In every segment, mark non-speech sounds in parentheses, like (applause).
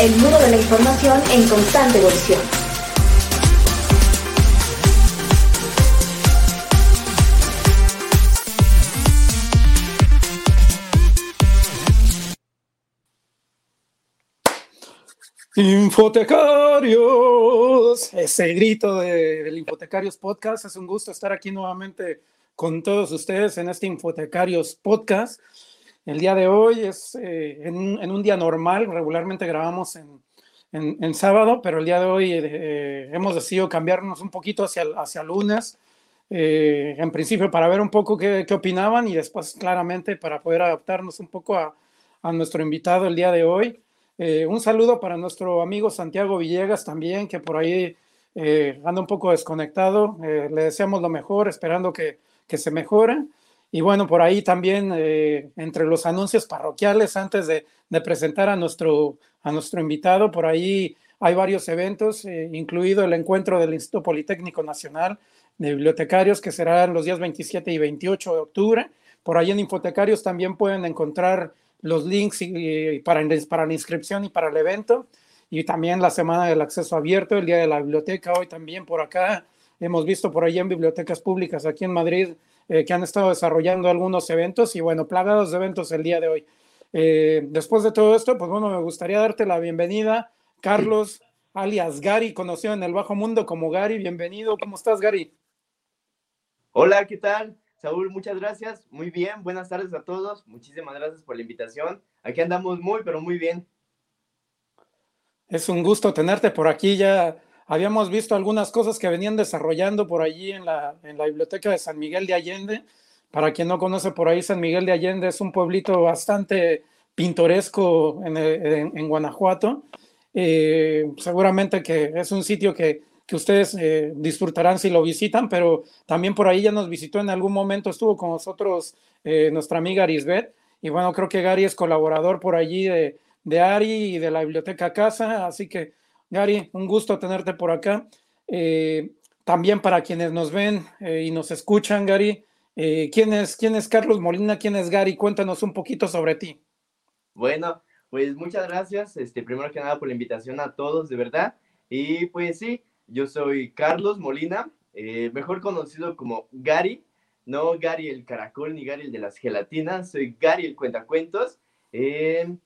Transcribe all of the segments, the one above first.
el mundo de la información en constante evolución. Infotecarios, ese grito del Infotecarios Podcast. Es un gusto estar aquí nuevamente con todos ustedes en este Infotecarios Podcast. El día de hoy es eh, en, un día normal, regularmente grabamos en, en, sábado, pero el día de hoy eh, hemos decidido cambiarnos un poquito hacia, hacia lunes, eh, en principio para ver un poco qué, opinaban y después claramente para poder adaptarnos un poco a, a nuestro invitado el día de hoy. Eh, un saludo para nuestro amigo Santiago Villegas también, que por ahí eh, anda un poco desconectado. Eh, le deseamos lo mejor, esperando que, que, se mejore. Y bueno, por ahí también, entre los anuncios parroquiales, antes de, presentar a nuestro, a nuestro invitado, por ahí hay varios eventos, incluido el encuentro del Instituto Politécnico Nacional de Bibliotecarios, que será los días 27 y 28 de octubre. Por ahí en Infotecarios también pueden encontrar los links para, para la inscripción y para el evento. Y también la semana del acceso abierto, el día de la biblioteca, hoy también por acá. Hemos visto por ahí en bibliotecas públicas aquí en Madrid eh, que han estado desarrollando algunos eventos y bueno, plagados de eventos el día de hoy. Eh, después de todo esto, pues bueno, me gustaría darte la bienvenida, Carlos, alias Gary, conocido en el bajo mundo como Gary. Bienvenido, ¿cómo estás, Gary? Hola, ¿qué tal? Saúl, muchas gracias. Muy bien, buenas tardes a todos. Muchísimas gracias por la invitación. Aquí andamos muy, pero muy bien. Es un gusto tenerte por aquí. Ya habíamos visto algunas cosas que venían desarrollando por allí en la, en la biblioteca de San Miguel de Allende. Para quien no conoce por ahí, San Miguel de Allende es un pueblito bastante pintoresco en, en, Guanajuato. Eh, seguramente que es un sitio que que ustedes eh, disfrutarán si lo visitan, pero también por ahí ya nos visitó en algún momento, estuvo con nosotros eh, nuestra amiga Arisbet, y bueno, creo que Gary es colaborador por allí de, de Ari y de la Biblioteca Casa, así que Gary, un gusto tenerte por acá. Eh, también para quienes nos ven y nos escuchan, Gary, ¿quién, es, ¿quién es Carlos Molina? ¿Quién es Gary? Cuéntanos un poquito sobre ti. Bueno, pues muchas gracias, este, primero que nada por la invitación a todos, de verdad. Y pues sí, yo soy Carlos Molina, eh, mejor conocido como Gary, no Gary el caracol ni Gary el de las gelatinas, soy Gary el cuentacuentos. Eh,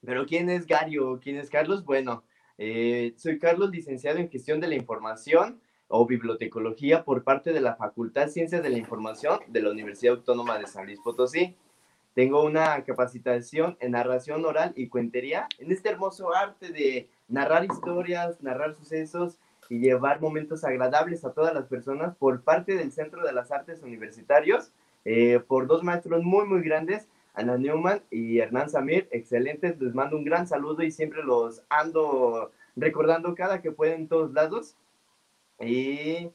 pero ¿quién es Gary o quién es Carlos? Bueno, eh, soy Carlos, licenciado en Gestión de la Información o Bibliotecología por parte de la Facultad Ciencias de la Información de la Universidad Autónoma de San Luis Potosí. Tengo una capacitación en narración oral y cuentería en este hermoso arte de narrar historias, narrar sucesos y llevar momentos agradables a todas las personas por parte del Centro de las Artes Universitarios, eh, por dos maestros muy, muy grandes, Ana Newman y Hernán Samir, excelentes, les mando un gran saludo y siempre los ando recordando cada que pueden en todos lados. Y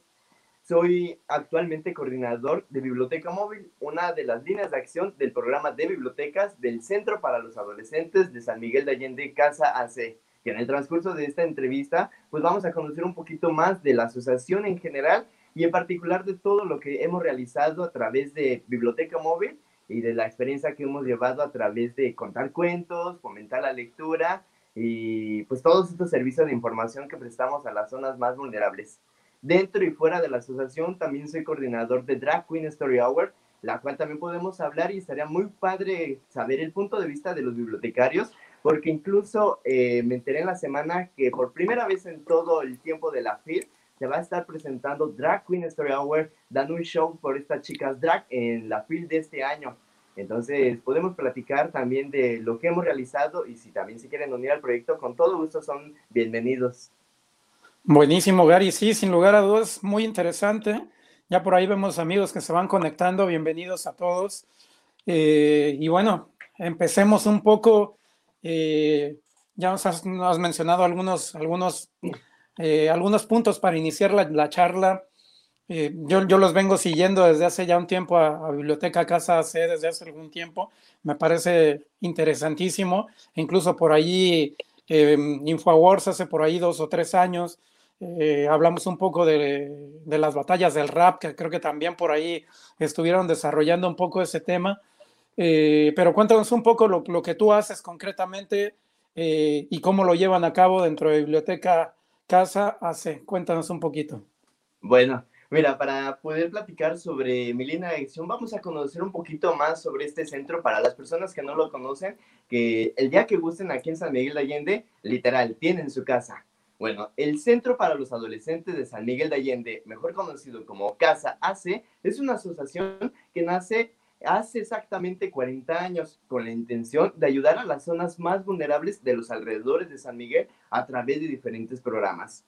soy actualmente coordinador de Biblioteca Móvil, una de las líneas de acción del programa de bibliotecas del Centro para los Adolescentes de San Miguel de Allende, Casa AC que en el transcurso de esta entrevista, pues vamos a conocer un poquito más de la asociación en general y en particular de todo lo que hemos realizado a través de Biblioteca Móvil y de la experiencia que hemos llevado a través de contar cuentos, fomentar la lectura y pues todos estos servicios de información que prestamos a las zonas más vulnerables. Dentro y fuera de la asociación también soy coordinador de Drag Queen Story Hour, la cual también podemos hablar y estaría muy padre saber el punto de vista de los bibliotecarios porque incluso eh, me enteré en la semana que por primera vez en todo el tiempo de la FIR se va a estar presentando Drag Queen Story Hour, dando un show por estas chicas drag en la FIR de este año. Entonces, podemos platicar también de lo que hemos realizado y si también se quieren unir al proyecto, con todo gusto son bienvenidos. Buenísimo, Gary. Sí, sin lugar a dudas, muy interesante. Ya por ahí vemos amigos que se van conectando. Bienvenidos a todos. Eh, y bueno, empecemos un poco eh, ya nos has, mencionado algunos, algunos, eh, algunos puntos para iniciar la, charla. Eh, yo, yo, los vengo siguiendo desde hace ya un tiempo a, Biblioteca Casa C, desde hace algún tiempo. Me parece interesantísimo. Incluso por ahí, InfoWars hace por ahí dos o tres años, hablamos un poco de, de, las batallas del rap, que creo que también por ahí estuvieron desarrollando un poco ese tema. Eh, pero cuéntanos un poco lo, que tú haces concretamente eh, y cómo lo llevan a cabo dentro de Biblioteca Casa AC. Cuéntanos un poquito. Bueno, mira, para poder platicar sobre mi línea de acción, vamos a conocer un poquito más sobre este centro para las personas que no lo conocen, que el día que gusten aquí en San Miguel de Allende, literal, tienen su casa. Bueno, el Centro para los Adolescentes de San Miguel de Allende, mejor conocido como Casa AC, es una asociación que nace hace exactamente 40 años con la intención de ayudar a las zonas más vulnerables de los alrededores de San Miguel a través de diferentes programas.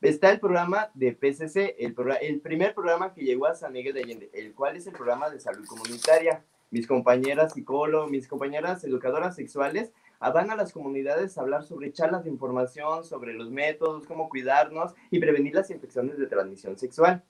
Está el programa de PCC, el, el primer programa que llegó a San Miguel de Allende, el cual es el programa de salud comunitaria. Mis compañeras psicólogos, mis compañeras educadoras sexuales van a las comunidades a hablar sobre charlas de información, sobre los métodos, cómo cuidarnos y prevenir las infecciones de transmisión sexual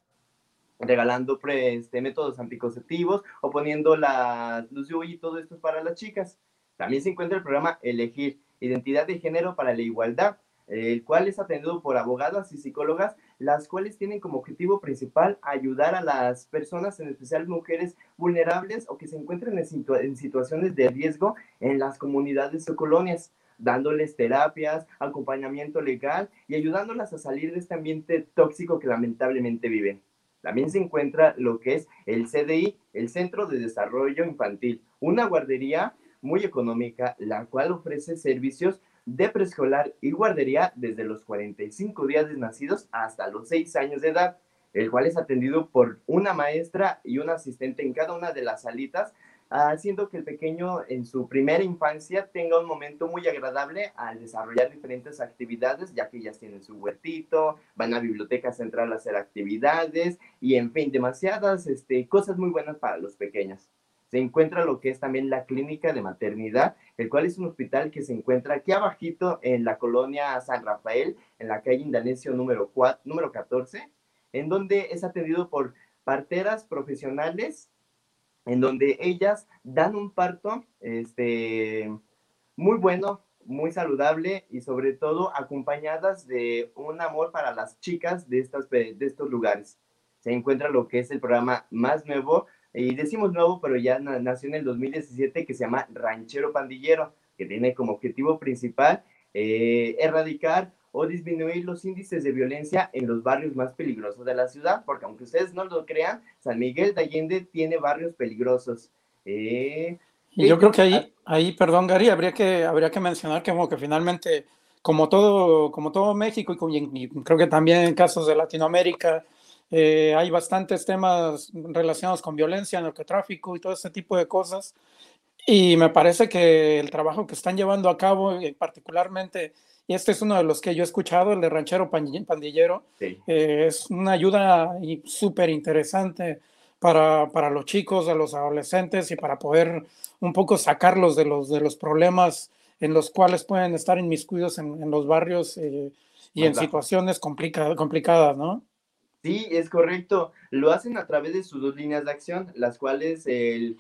regalando este, métodos anticonceptivos o poniendo la luz y todo esto para las chicas. También se encuentra el programa Elegir, Identidad de Género para la Igualdad, el cual es atendido por abogadas y psicólogas, las cuales tienen como objetivo principal ayudar a las personas, en especial mujeres vulnerables o que se encuentren en, situaciones de riesgo en las comunidades o colonias dándoles terapias, acompañamiento legal y ayudándolas a salir de este ambiente tóxico que lamentablemente viven. También se encuentra lo que es el CDI, el Centro de Desarrollo Infantil, una guardería muy económica, la cual ofrece servicios de preescolar y guardería desde los 45 días de nacidos hasta los 6 años de edad, el cual es atendido por una maestra y un asistente en cada una de las salitas haciendo que el pequeño en su primera infancia tenga un momento muy agradable al desarrollar diferentes actividades, ya que ellas tienen su huertito, van a biblioteca central a hacer actividades y en fin, demasiadas este, cosas muy buenas para los pequeños. Se encuentra lo que es también la clínica de maternidad, el cual es un hospital que se encuentra aquí abajito en la colonia San Rafael, en la calle Indanesio número, 4, número 14, en donde es atendido por parteras profesionales en donde ellas dan un parto este, muy bueno, muy saludable y sobre todo acompañadas de un amor para las chicas de, estas, de estos lugares. Se encuentra lo que es el programa más nuevo, y decimos nuevo, pero ya nació en el 2017, que se llama Ranchero Pandillero, que tiene como objetivo principal eh, erradicar o disminuir los índices de violencia en los barrios más peligrosos de la ciudad, porque aunque ustedes no lo crean, San Miguel de Allende tiene barrios peligrosos. Eh, y yo creo que ahí, ahí, perdón Gary, habría que, habría que mencionar que, como que finalmente, como todo, como todo México y, creo que también en casos de Latinoamérica, eh, hay bastantes temas relacionados con violencia, narcotráfico y todo ese tipo de cosas. Y me parece que el trabajo que están llevando a cabo, eh, particularmente y este es uno de los que yo he escuchado, el de Ranchero Pandillero. Eh, es una ayuda súper interesante para, para, los chicos, a los adolescentes y para poder un poco sacarlos de los, de los problemas en los cuales pueden estar inmiscuidos en, en los barrios eh, y en situaciones complicadas, ¿no? Sí, es correcto. Lo hacen a través de sus dos líneas de acción, las cuales el,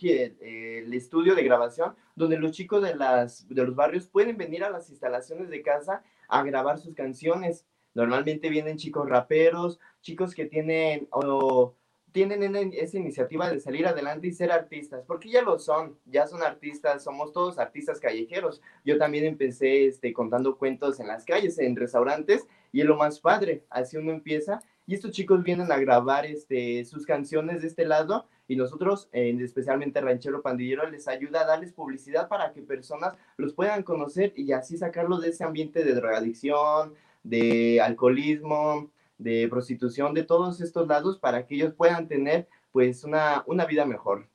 estudio de grabación, donde los chicos de, las, de los barrios pueden venir a las instalaciones de casa a grabar sus canciones. Normalmente vienen chicos raperos, chicos que tienen o tienen esa iniciativa de salir adelante y ser artistas, porque ya lo son, ya son artistas, somos todos artistas callejeros. Yo también empecé este, contando cuentos en las calles, en restaurantes, y es lo más padre, así uno empieza y estos chicos vienen a grabar este, sus canciones de este lado y nosotros, especialmente Ranchero Pandillero, les ayuda a darles publicidad para que personas los puedan conocer y así sacarlos de ese ambiente de drogadicción, de alcoholismo, de prostitución, de todos estos lados para que ellos puedan tener pues una, una vida mejor.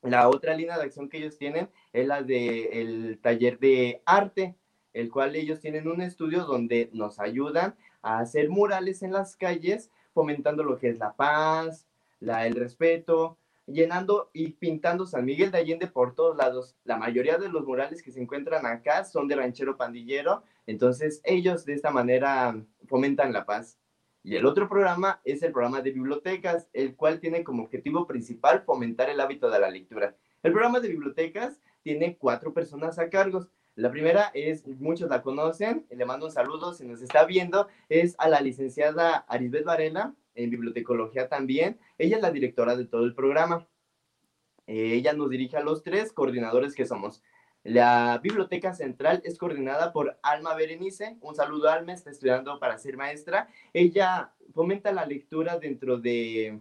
La otra línea de acción que ellos tienen es la del taller de arte, el cual ellos tienen un estudio donde nos ayudan a hacer murales en las calles, fomentando lo que es la paz, la, el respeto, llenando y pintando San Miguel de Allende por todos lados. La mayoría de los murales que se encuentran acá son de ranchero pandillero, entonces ellos de esta manera fomentan la paz. Y el otro programa es el programa de bibliotecas, el cual tiene como objetivo principal fomentar el hábito de la lectura. El programa de bibliotecas tiene cuatro personas a cargo. La primera es, muchos la conocen, le mando un saludo si nos está viendo, es a la licenciada Arisbeth Varela, en bibliotecología también. Ella es la directora de todo el programa. Eh, ella nos dirige a los tres coordinadores que somos. La biblioteca central es coordinada por Alma Berenice. Un saludo, Alma, está estudiando para ser maestra. Ella fomenta la lectura dentro de,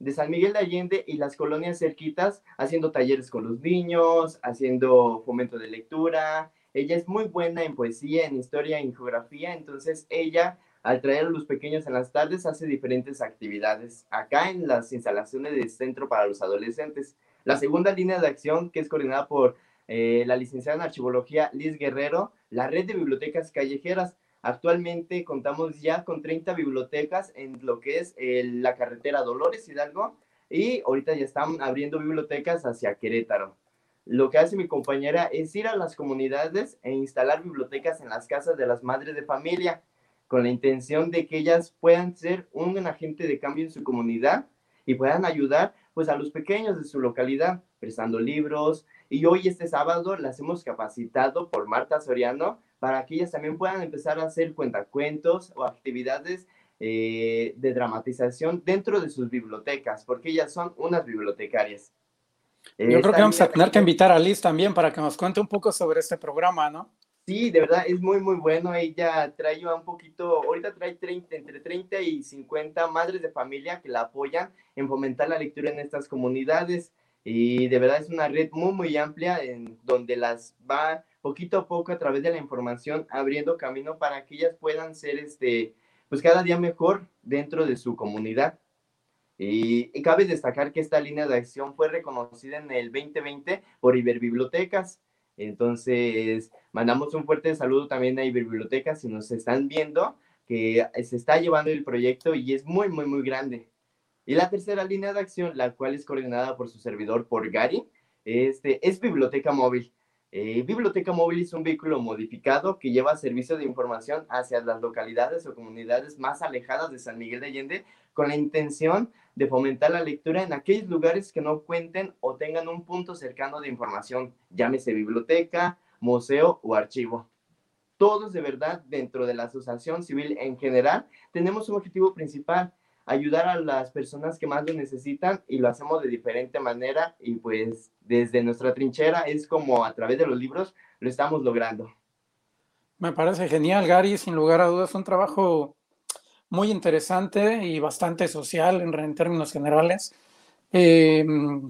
de San Miguel de Allende y las colonias cerquitas, haciendo talleres con los niños, haciendo fomento de lectura. Ella es muy buena en poesía, en historia, en geografía, entonces ella al traer a los pequeños en las tardes hace diferentes actividades acá en las instalaciones del Centro para los Adolescentes. La segunda línea de acción, que es coordinada por eh, la licenciada en Archivología Liz Guerrero, la red de bibliotecas callejeras. Actualmente contamos ya con 30 bibliotecas en lo que es eh, la carretera Dolores Hidalgo y ahorita ya están abriendo bibliotecas hacia Querétaro. Lo que hace mi compañera es ir a las comunidades e instalar bibliotecas en las casas de las madres de familia con la intención de que ellas puedan ser un agente de cambio en su comunidad y puedan ayudar pues a los pequeños de su localidad prestando libros, y hoy, este sábado, las hemos capacitado por Marta Soriano para que ellas también puedan empezar a hacer cuentacuentos o actividades eh, de dramatización dentro de sus bibliotecas, porque ellas son unas bibliotecarias. Yo creo que vamos a tener que invitar a Liz también para que nos cuente un poco sobre este programa, ¿no? Sí, de verdad es muy, muy bueno. Ella trae un poquito, ahorita trae 30, entre 30 y 50 madres de familia que la apoyan en fomentar la lectura en estas comunidades. Y de verdad es una red muy, muy amplia en donde las va poquito a poco a través de la información abriendo camino para que ellas puedan ser, este, pues cada día mejor dentro de su comunidad. Y, cabe destacar que esta línea de acción fue reconocida en el 2020 por Iberbibliotecas. Entonces, mandamos un fuerte saludo también a Iberbibliotecas si nos están viendo, que se está llevando el proyecto y es muy, muy, muy grande. Y la tercera línea de acción, la cual es coordinada por su servidor, por Gary, este, es Biblioteca Móvil. Eh, Biblioteca Móvil es un vehículo modificado que lleva servicio de información hacia las localidades o comunidades más alejadas de San Miguel de Allende con la intención de fomentar la lectura en aquellos lugares que no cuenten o tengan un punto cercano de información, llámese biblioteca, museo o archivo. Todos de verdad dentro de la asociación civil en general tenemos un objetivo principal, ayudar a las personas que más lo necesitan y lo hacemos de diferente manera y pues desde nuestra trinchera es como a través de los libros lo estamos logrando. Me parece genial, Gary, sin lugar a dudas, un trabajo muy interesante y bastante social en, términos generales. Eh,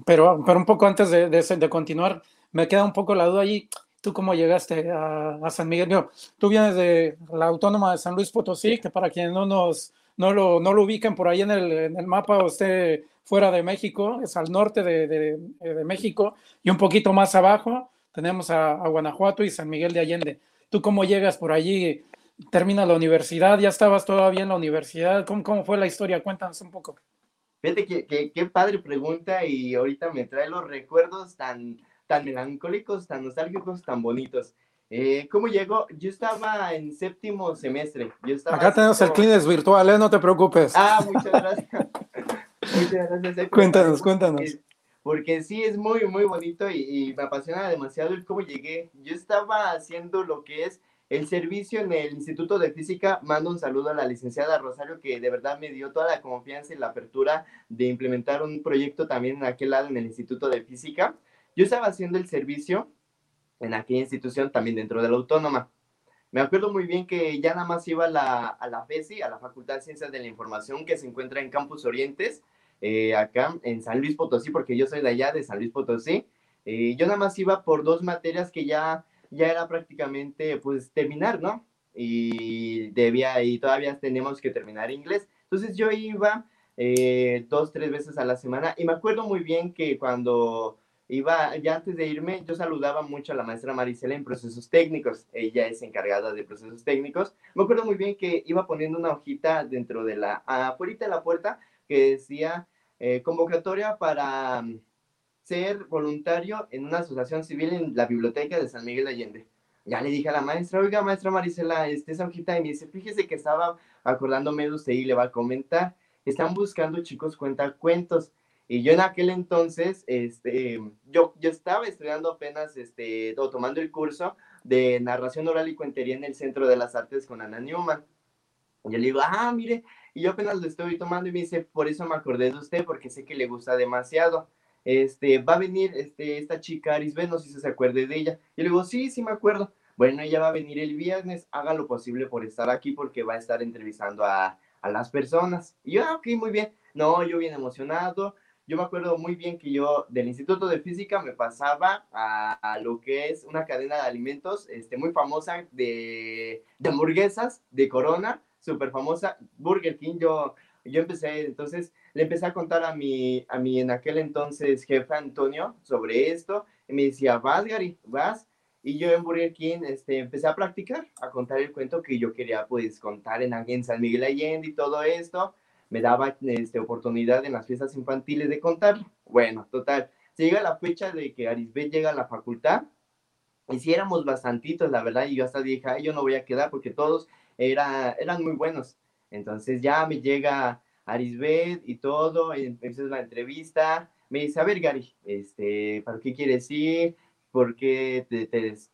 pero, pero un poco antes de, de, continuar, me queda un poco la duda allí. ¿Tú cómo llegaste a, a San Miguel? tú vienes de la Autónoma de San Luis Potosí, que para quienes no nos no lo, no lo ubiquen por ahí en el, en el mapa, usted fuera de México, es al norte de, de, México, y un poquito más abajo tenemos a, Guanajuato y San Miguel de Allende. ¿Tú cómo llegas por allí? ¿Termina la universidad? ¿Ya estabas todavía en la universidad? ¿Cómo, cómo fue la historia? Cuéntanos un poco. Fíjate que, qué padre pregunta y ahorita me trae los recuerdos tan, tan melancólicos, tan nostálgicos, tan bonitos. Eh, ¿Cómo llegó? Yo estaba en séptimo semestre. Yo estaba Acá tenemos el Kleenex virtual, ¿eh? No te preocupes. Ah, muchas gracias. (laughs) muchas gracias. Cuéntanos, cuéntanos. Porque, sí, es muy, muy bonito y, me apasiona demasiado el cómo llegué. Yo estaba haciendo lo que es el servicio en el Instituto de Física. Mando un saludo a la licenciada Rosario, que de verdad me dio toda la confianza y la apertura de implementar un proyecto también en aquel lado en el Instituto de Física. Yo estaba haciendo el servicio en aquella institución también dentro de la autónoma. Me acuerdo muy bien que ya nada más iba a la, a la FESI, a la Facultad de Ciencias de la Información, que se encuentra en Campus Orientes, eh, acá en San Luis Potosí, porque yo soy de allá, de San Luis Potosí. Eh, yo nada más iba por dos materias que ya, ya era prácticamente, pues, terminar, ¿no? Y debía, y todavía tenemos que terminar inglés. Entonces yo iba eh, dos, tres veces a la semana y me acuerdo muy bien que cuando iba, ya antes de irme, yo saludaba mucho a la maestra Marisela en procesos técnicos. Ella es encargada de procesos técnicos. Me acuerdo muy bien que iba poniendo una hojita dentro de la, afuera de la puerta que decía eh, convocatoria para mm, ser voluntario en una asociación civil en la biblioteca de San Miguel de Allende. Ya le dije a la maestra, oiga, maestra Marisela, este, esa hojita, y me dice, fíjese que estaba acordándome de usted y le va a comentar, están buscando chicos cuenta cuentos y yo en aquel entonces, este, yo, yo estaba estudiando apenas, este, o tomando el curso de narración oral y cuentería en el Centro de las Artes con Ana Newman. Y yo le digo, ah, mire, y yo apenas lo estoy tomando y me dice, por eso me acordé de usted, porque sé que le gusta demasiado. este, va a venir este, esta chica Arisbet, no sé si se acuerde de ella. Y le digo, sí, sí me acuerdo. Bueno, ella va a venir el viernes, haga lo posible por estar aquí porque va a estar entrevistando a, a las personas. Y yo, ah, ok, muy bien. No, yo bien emocionado. Yo me acuerdo muy bien que yo del Instituto de Física me pasaba a, lo que es una cadena de alimentos este, muy famosa de, hamburguesas de Corona, súper famosa, Burger King. Yo, yo empecé, entonces le empecé a contar a mi, a mi en aquel entonces jefe Antonio sobre esto. Y me decía, vas, Gary, vas. Y yo en Burger King este, empecé a practicar, a contar el cuento que yo quería pues contar en, en San Miguel Allende y todo esto. Me daba este, oportunidad en las fiestas infantiles de contarlo. Bueno, total. Se llega la fecha de que Arisbet llega a la facultad. Y si éramos bastantitos, la verdad, y yo hasta dije, Ay, yo no voy a quedar porque todos era, eran muy buenos. Entonces ya me llega Arisbet y todo, y empecé la entrevista. Me dice, a ver, Gary, este, ¿para qué quieres ir? ¿Por qué te,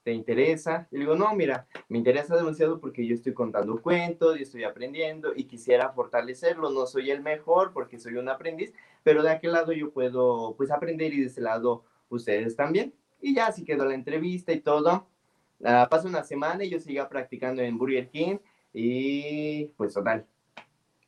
te, interesa? Y le digo, no, mira, me interesa demasiado porque yo estoy contando cuentos y estoy aprendiendo y quisiera fortalecerlo. No soy el mejor porque soy un aprendiz, pero de aquel lado yo puedo pues aprender y de ese lado ustedes también. Y ya así quedó la entrevista y todo. Uh, pasa una semana y yo sigo practicando en Burger King y pues total.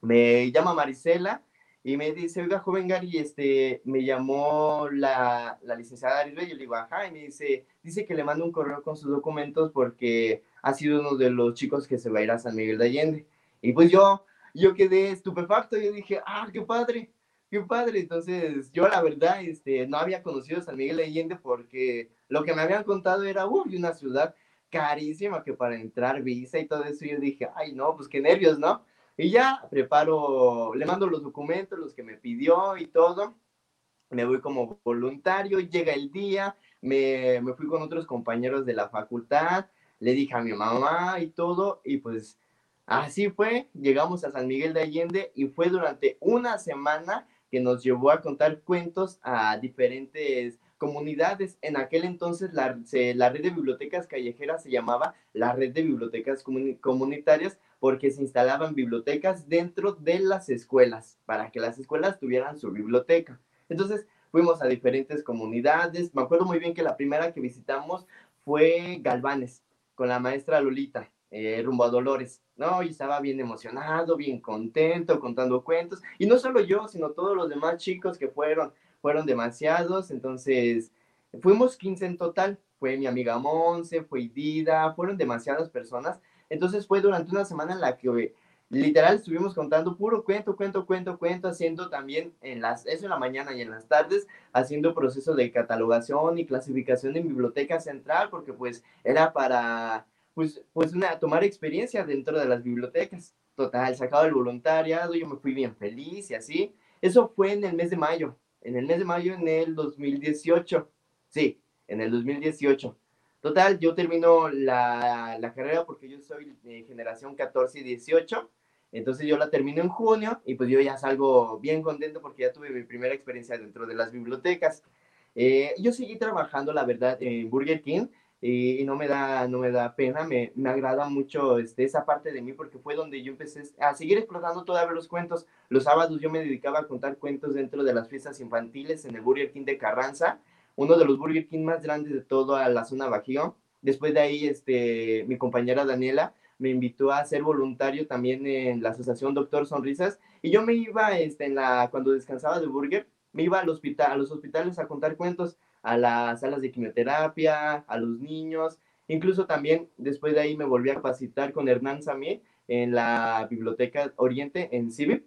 Me llama Marisela y me dice, oiga, joven Gary, este, me llamó la, la licenciada Arisbe, yo le digo, ajá, y me dice, dice que le mando un correo con sus documentos porque ha sido uno de los chicos que se va a ir a San Miguel de Allende. Y pues yo, yo quedé estupefacto, yo dije, ah, qué padre, qué padre. Entonces, yo la verdad, este, no había conocido San Miguel de Allende porque lo que me habían contado era, uy, una ciudad carísima que para entrar visa y todo eso, yo dije, ay, no, pues qué nervios, ¿no? Y ya preparo, le mando los documentos, los que me pidió y todo. Me voy como voluntario, llega el día, me, me fui con otros compañeros de la facultad, le dije a mi mamá y todo, y pues así fue, llegamos a San Miguel de Allende y fue durante una semana que nos llevó a contar cuentos a diferentes comunidades. En aquel entonces la, la red de bibliotecas callejeras se llamaba la red de bibliotecas comunitarias porque se instalaban bibliotecas dentro de las escuelas, para que las escuelas tuvieran su biblioteca. Entonces, fuimos a diferentes comunidades. Me acuerdo muy bien que la primera que visitamos fue Galvanes, con la maestra Lolita, eh, rumbo a Dolores. No, y estaba bien emocionado, bien contento, contando cuentos. Y no solo yo, sino todos los demás chicos que fueron, fueron demasiados. Entonces, fuimos 15 en total. Fue mi amiga Monse, fue Dida, fueron demasiadas personas entonces fue durante una semana en la que literal estuvimos contando puro cuento, cuento, cuento, cuento, haciendo también en las, eso en la mañana y en las tardes, haciendo proceso de catalogación y clasificación en biblioteca central, porque pues era para, pues, pues una, tomar experiencia dentro de las bibliotecas. Total, sacado el voluntariado, yo me fui bien feliz y así. Eso fue en el mes de mayo, en el mes de mayo en el 2018. Sí, en el 2018. Total, yo termino la, la carrera porque yo soy de generación 14 y 18. Entonces yo la termino en junio y pues yo ya salgo bien contento porque ya tuve mi primera experiencia dentro de las bibliotecas. Eh, yo seguí trabajando, la verdad, en Burger King y, no, me da, no me da pena, me, me agrada mucho este, esa parte de mí porque fue donde yo empecé a seguir explotando todavía los cuentos. Los sábados yo me dedicaba a contar cuentos dentro de las fiestas infantiles en el Burger King de Carranza uno de los Burger King más grandes de toda la zona Bajío. Después de ahí, este, mi compañera Daniela me invitó a ser voluntario también en la asociación Doctor Sonrisas. Y yo me iba, este, en la, cuando descansaba de Burger, me iba al hospital, a los hospitales a contar cuentos, a las salas de quimioterapia, a los niños, incluso también después de ahí me volví a capacitar con Hernán Samir en la Biblioteca Oriente en CIVIP,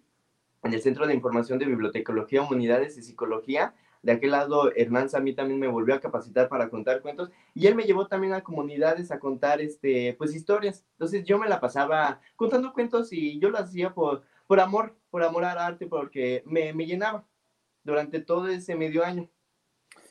en el Centro de Información de Bibliotecología, Humanidades y Psicología, de aquel lado, Hernán Samí también me volvió a capacitar para contar cuentos y él me llevó también a comunidades a contar, este, pues, historias. Entonces yo me la pasaba contando cuentos y yo lo hacía por, por amor, por amor al arte, porque me, me llenaba durante todo ese medio año.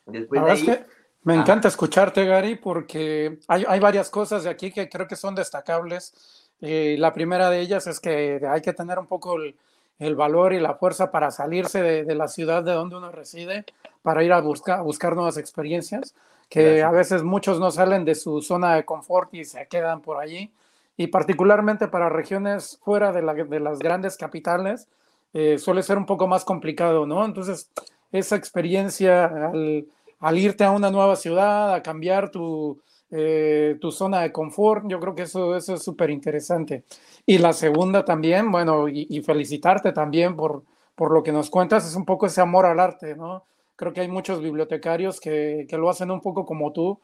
Después de ahí, me encanta escucharte, Gary, porque hay, hay, varias cosas de aquí que creo que son destacables. Eh, la primera de ellas es que hay que tener un poco el, el valor y la fuerza para salirse de, la ciudad de donde uno reside, para ir a buscar, buscar nuevas experiencias, que a veces muchos no salen de su zona de confort y se quedan por allí. Y particularmente para regiones fuera de, las grandes capitales, eh, suele ser un poco más complicado, ¿no? Entonces, esa experiencia al, al irte a una nueva ciudad, a cambiar tu, eh, tu zona de confort. Yo creo que eso, eso es súper interesante. Y la segunda también, bueno, y, felicitarte también por, por lo que nos cuentas, es un poco ese amor al arte, ¿no? Creo que hay muchos bibliotecarios que, que lo hacen un poco como tú,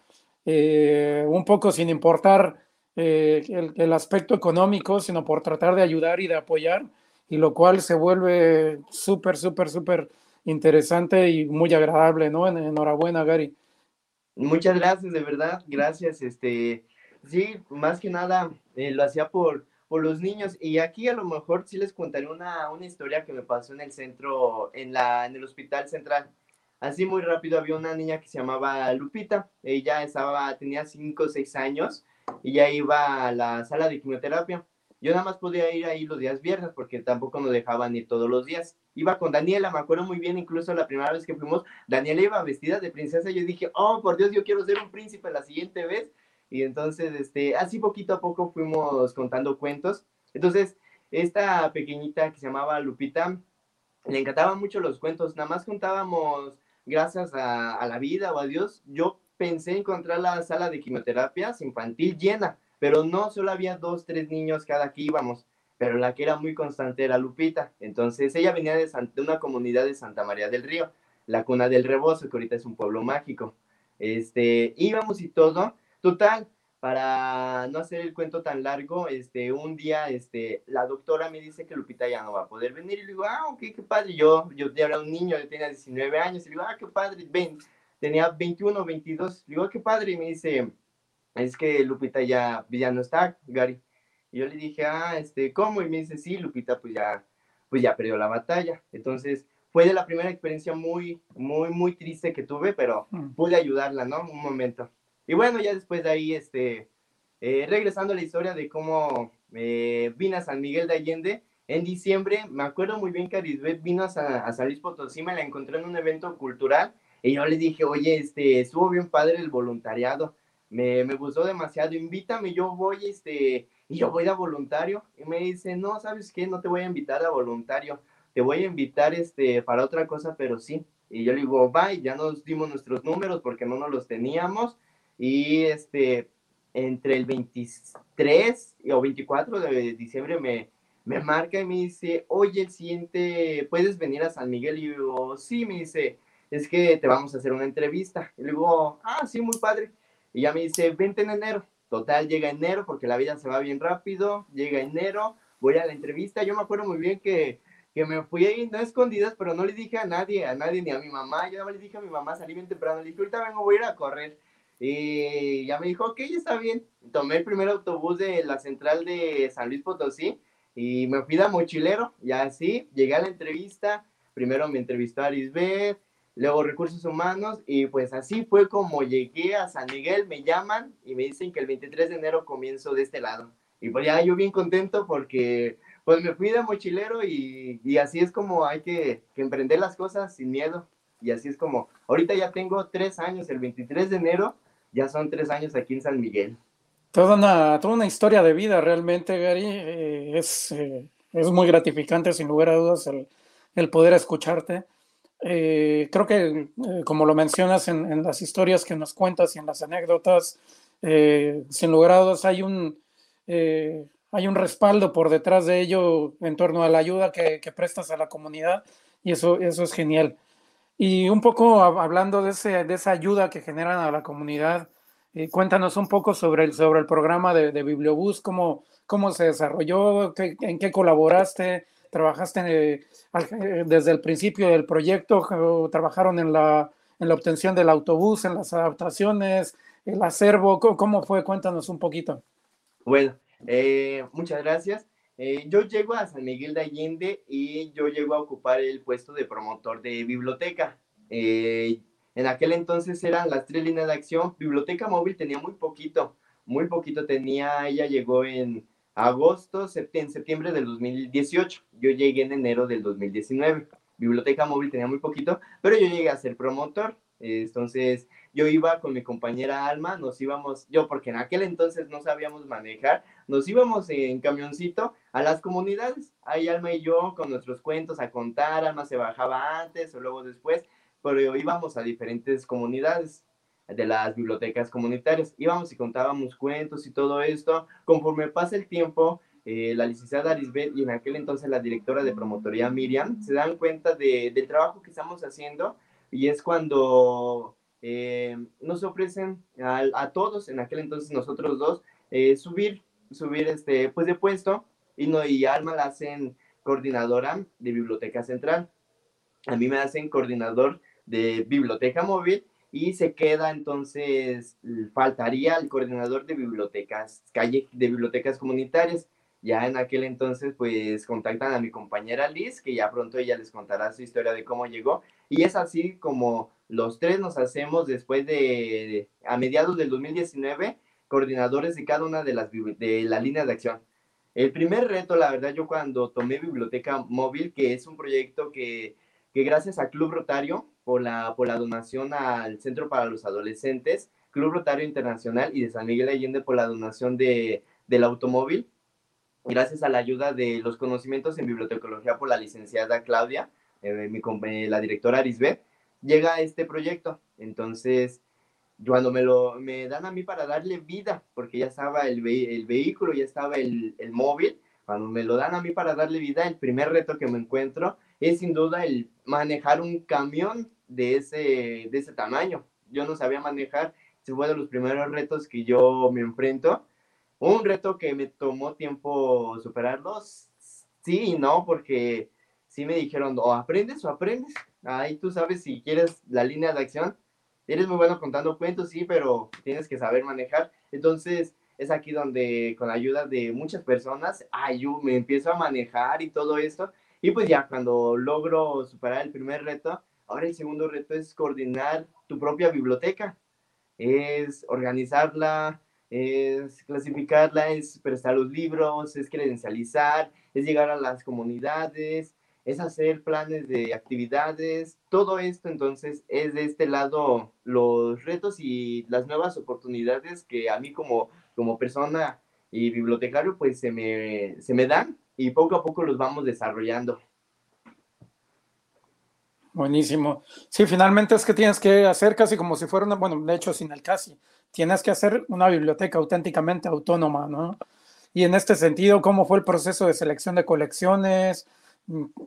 eh, un poco sin importar eh, el, el, aspecto económico, sino por tratar de ayudar y de apoyar, y lo cual se vuelve súper, súper, súper interesante y muy agradable, ¿no? Enhorabuena, Gary. Muchas gracias, de verdad, gracias. Este, sí, más que nada eh, lo hacía por, por los niños. Y aquí a lo mejor sí les contaré una, una historia que me pasó en el centro, en, la, en el hospital central. Así muy rápido había una niña que se llamaba Lupita. Ella estaba, tenía 5 o 6 años y ya iba a la sala de quimioterapia. Yo nada más podía ir ahí los días viernes porque tampoco nos dejaban ir todos los días. Iba con Daniela, me acuerdo muy bien, incluso la primera vez que fuimos, Daniela iba vestida de princesa. Yo dije, oh, por Dios, yo quiero ser un príncipe la siguiente vez. Y entonces, este, así poquito a poco fuimos contando cuentos. Entonces, esta pequeñita que se llamaba Lupita, le encantaban mucho los cuentos. Nada más contábamos gracias a, a la vida o a Dios. Yo pensé encontrar la sala de quimioterapias infantil llena pero no solo había dos, tres niños cada que íbamos, pero la que era muy constante era Lupita. Entonces ella venía de, una comunidad de Santa María del Río, la cuna del Rebozo, que ahorita es un pueblo mágico. Este, íbamos y todo. Total, para no hacer el cuento tan largo, este, un día, este, la doctora me dice que Lupita ya no va a poder venir. Y le digo, ah, ok, qué padre. Yo, yo era un niño, tenía 19 años. Y le digo, ah, qué padre, ven. Tenía 21, 22. Le digo, ah, qué padre. Y me dice, es que Lupita ya, ya no está, Gary. Y yo le dije, ah, este, ¿cómo? Y me dice, sí, Lupita pues ya, pues ya perdió la batalla. Entonces, fue de la primera experiencia muy, muy, muy triste que tuve, pero mm. pude ayudarla, ¿no? Un momento. Y bueno, ya después de ahí, este, eh, regresando a la historia de cómo eh, vine a San Miguel de Allende, en diciembre, me acuerdo muy bien que Arisbet vino a, a San Luis Potosí, me la encontré en un evento cultural, y yo le dije, oye, este, estuvo bien padre el voluntariado me, me gustó demasiado, invítame, yo voy, este, y yo voy de voluntario, y me dice, no, ¿sabes qué? No te voy a invitar a voluntario, te voy a invitar, este, para otra cosa, pero sí, y yo le digo, bye, ya nos dimos nuestros números porque no nos los teníamos, y este, entre el 23 o 24 de diciembre me, me marca y me dice, oye, el siguiente, ¿puedes venir a San Miguel? Y yo sí, me dice, es que te vamos a hacer una entrevista. Y le digo, ah, sí, muy padre. Y ya me dice, vente en enero. Total, llega enero porque la vida se va bien rápido. Llega enero, voy a la entrevista. Yo me acuerdo muy bien que, que me fui ahí, no escondidas, pero no le dije a nadie, a nadie, ni a mi mamá. Yo nada más le dije a mi mamá, salí bien temprano. Le dije, ahorita vengo, voy a ir a correr. Y ya me dijo, ok, está bien. Tomé el primer autobús de la central de San Luis Potosí y me fui de mochilero. Y así llegué a la entrevista. Primero me entrevistó Arisbeth, luego recursos humanos y pues así fue como llegué a San Miguel, me llaman y me dicen que el 23 de enero comienzo de este lado. Y pues ya yo bien contento porque pues me fui de mochilero y, y así es como hay que, que, emprender las cosas sin miedo. Y así es como, ahorita ya tengo tres años, el 23 de enero ya son tres años aquí en San Miguel. Toda una, toda una historia de vida realmente, Gary. Eh, es, eh, es muy gratificante, sin lugar a dudas, el, el poder escucharte. Eh, creo que, eh, como lo mencionas en, las historias que nos cuentas y en las anécdotas, eh, sin lugar a dudas hay un, hay un respaldo por detrás de ello en torno a la ayuda que, prestas a la comunidad y eso, eso es genial. Y un poco hablando de, ese, de esa ayuda que generan a la comunidad, cuéntanos un poco sobre el, sobre el programa de, de Bibliobús, cómo, cómo se desarrolló, en qué colaboraste, trabajaste eh, eh, desde el principio del proyecto, trabajaron en la, en la obtención del autobús, en las adaptaciones, el acervo, ¿cómo fue? Cuéntanos un poquito. Bueno, eh, muchas gracias. yo llego a San Miguel de Allende y yo llego a ocupar el puesto de promotor de biblioteca. en aquel entonces eran las tres líneas de acción. Biblioteca móvil tenía muy poquito, muy poquito tenía, ella llegó en agosto, en septiembre del 2018. Yo llegué en enero del 2019. Biblioteca móvil tenía muy poquito, pero yo llegué a ser promotor. Entonces, yo iba con mi compañera Alma, nos íbamos, yo porque en aquel entonces no sabíamos manejar, nos íbamos en camioncito a las comunidades. Ahí Alma y yo con nuestros cuentos a contar, Alma se bajaba antes o luego después, pero íbamos a diferentes comunidades de las bibliotecas comunitarias. Íbamos y contábamos cuentos y todo esto. Conforme pasa el tiempo, eh, la licenciada Arisbet y en aquel entonces la directora de promotoría Miriam se dan cuenta de, del trabajo que estamos haciendo y es cuando eh, nos ofrecen a, a, todos, en aquel entonces nosotros dos, eh, subir, subir este, pues de puesto y, no, y Alma la hacen coordinadora de Biblioteca Central. A mí me hacen coordinador de Biblioteca Móvil y se queda entonces, faltaría el coordinador de bibliotecas, calle de bibliotecas comunitarias. Ya en aquel entonces, pues contactan a mi compañera Liz, que ya pronto ella les contará su historia de cómo llegó. Y es así como los tres nos hacemos después de, a mediados del 2019, coordinadores de cada una de las de la línea de acción. El primer reto, la verdad, yo cuando tomé Biblioteca Móvil, que es un proyecto que, que gracias a Club Rotario, por la, por la donación al Centro para los Adolescentes, Club Rotario Internacional y de San Miguel Allende por la donación de, del automóvil, gracias a la ayuda de los conocimientos en bibliotecología por la licenciada Claudia, eh, mi, la directora Arisbet, llega este proyecto. Entonces, cuando me lo me dan a mí para darle vida, porque ya estaba el, el vehículo, ya estaba el, el, móvil, cuando me lo dan a mí para darle vida, el primer reto que me encuentro es sin duda el manejar un camión de ese, de ese tamaño. Yo no sabía manejar, ese fue de los primeros retos que yo me enfrento. Un reto que me tomó tiempo superarlos, sí y no, porque sí me dijeron, o aprendes o aprendes. Ahí tú sabes si quieres la línea de acción. Eres muy bueno contando cuentos, sí, pero tienes que saber manejar. Entonces, es aquí donde con la ayuda de muchas personas, ay, yo me empiezo a manejar y todo esto. Y pues ya cuando logro superar el primer reto, ahora el segundo reto es coordinar tu propia biblioteca. Es organizarla, es clasificarla, es prestar los libros, es credencializar, es llegar a las comunidades, es hacer planes de actividades, todo esto entonces es de este lado los retos y las nuevas oportunidades que a mí como, como persona y bibliotecario pues se me, se me dan y poco a poco los vamos desarrollando. Buenísimo. Sí, finalmente es que tienes que hacer casi como si fuera una, bueno, de hecho sin el casi, tienes que hacer una biblioteca auténticamente autónoma, ¿no? Y en este sentido, ¿cómo fue el proceso de selección de colecciones?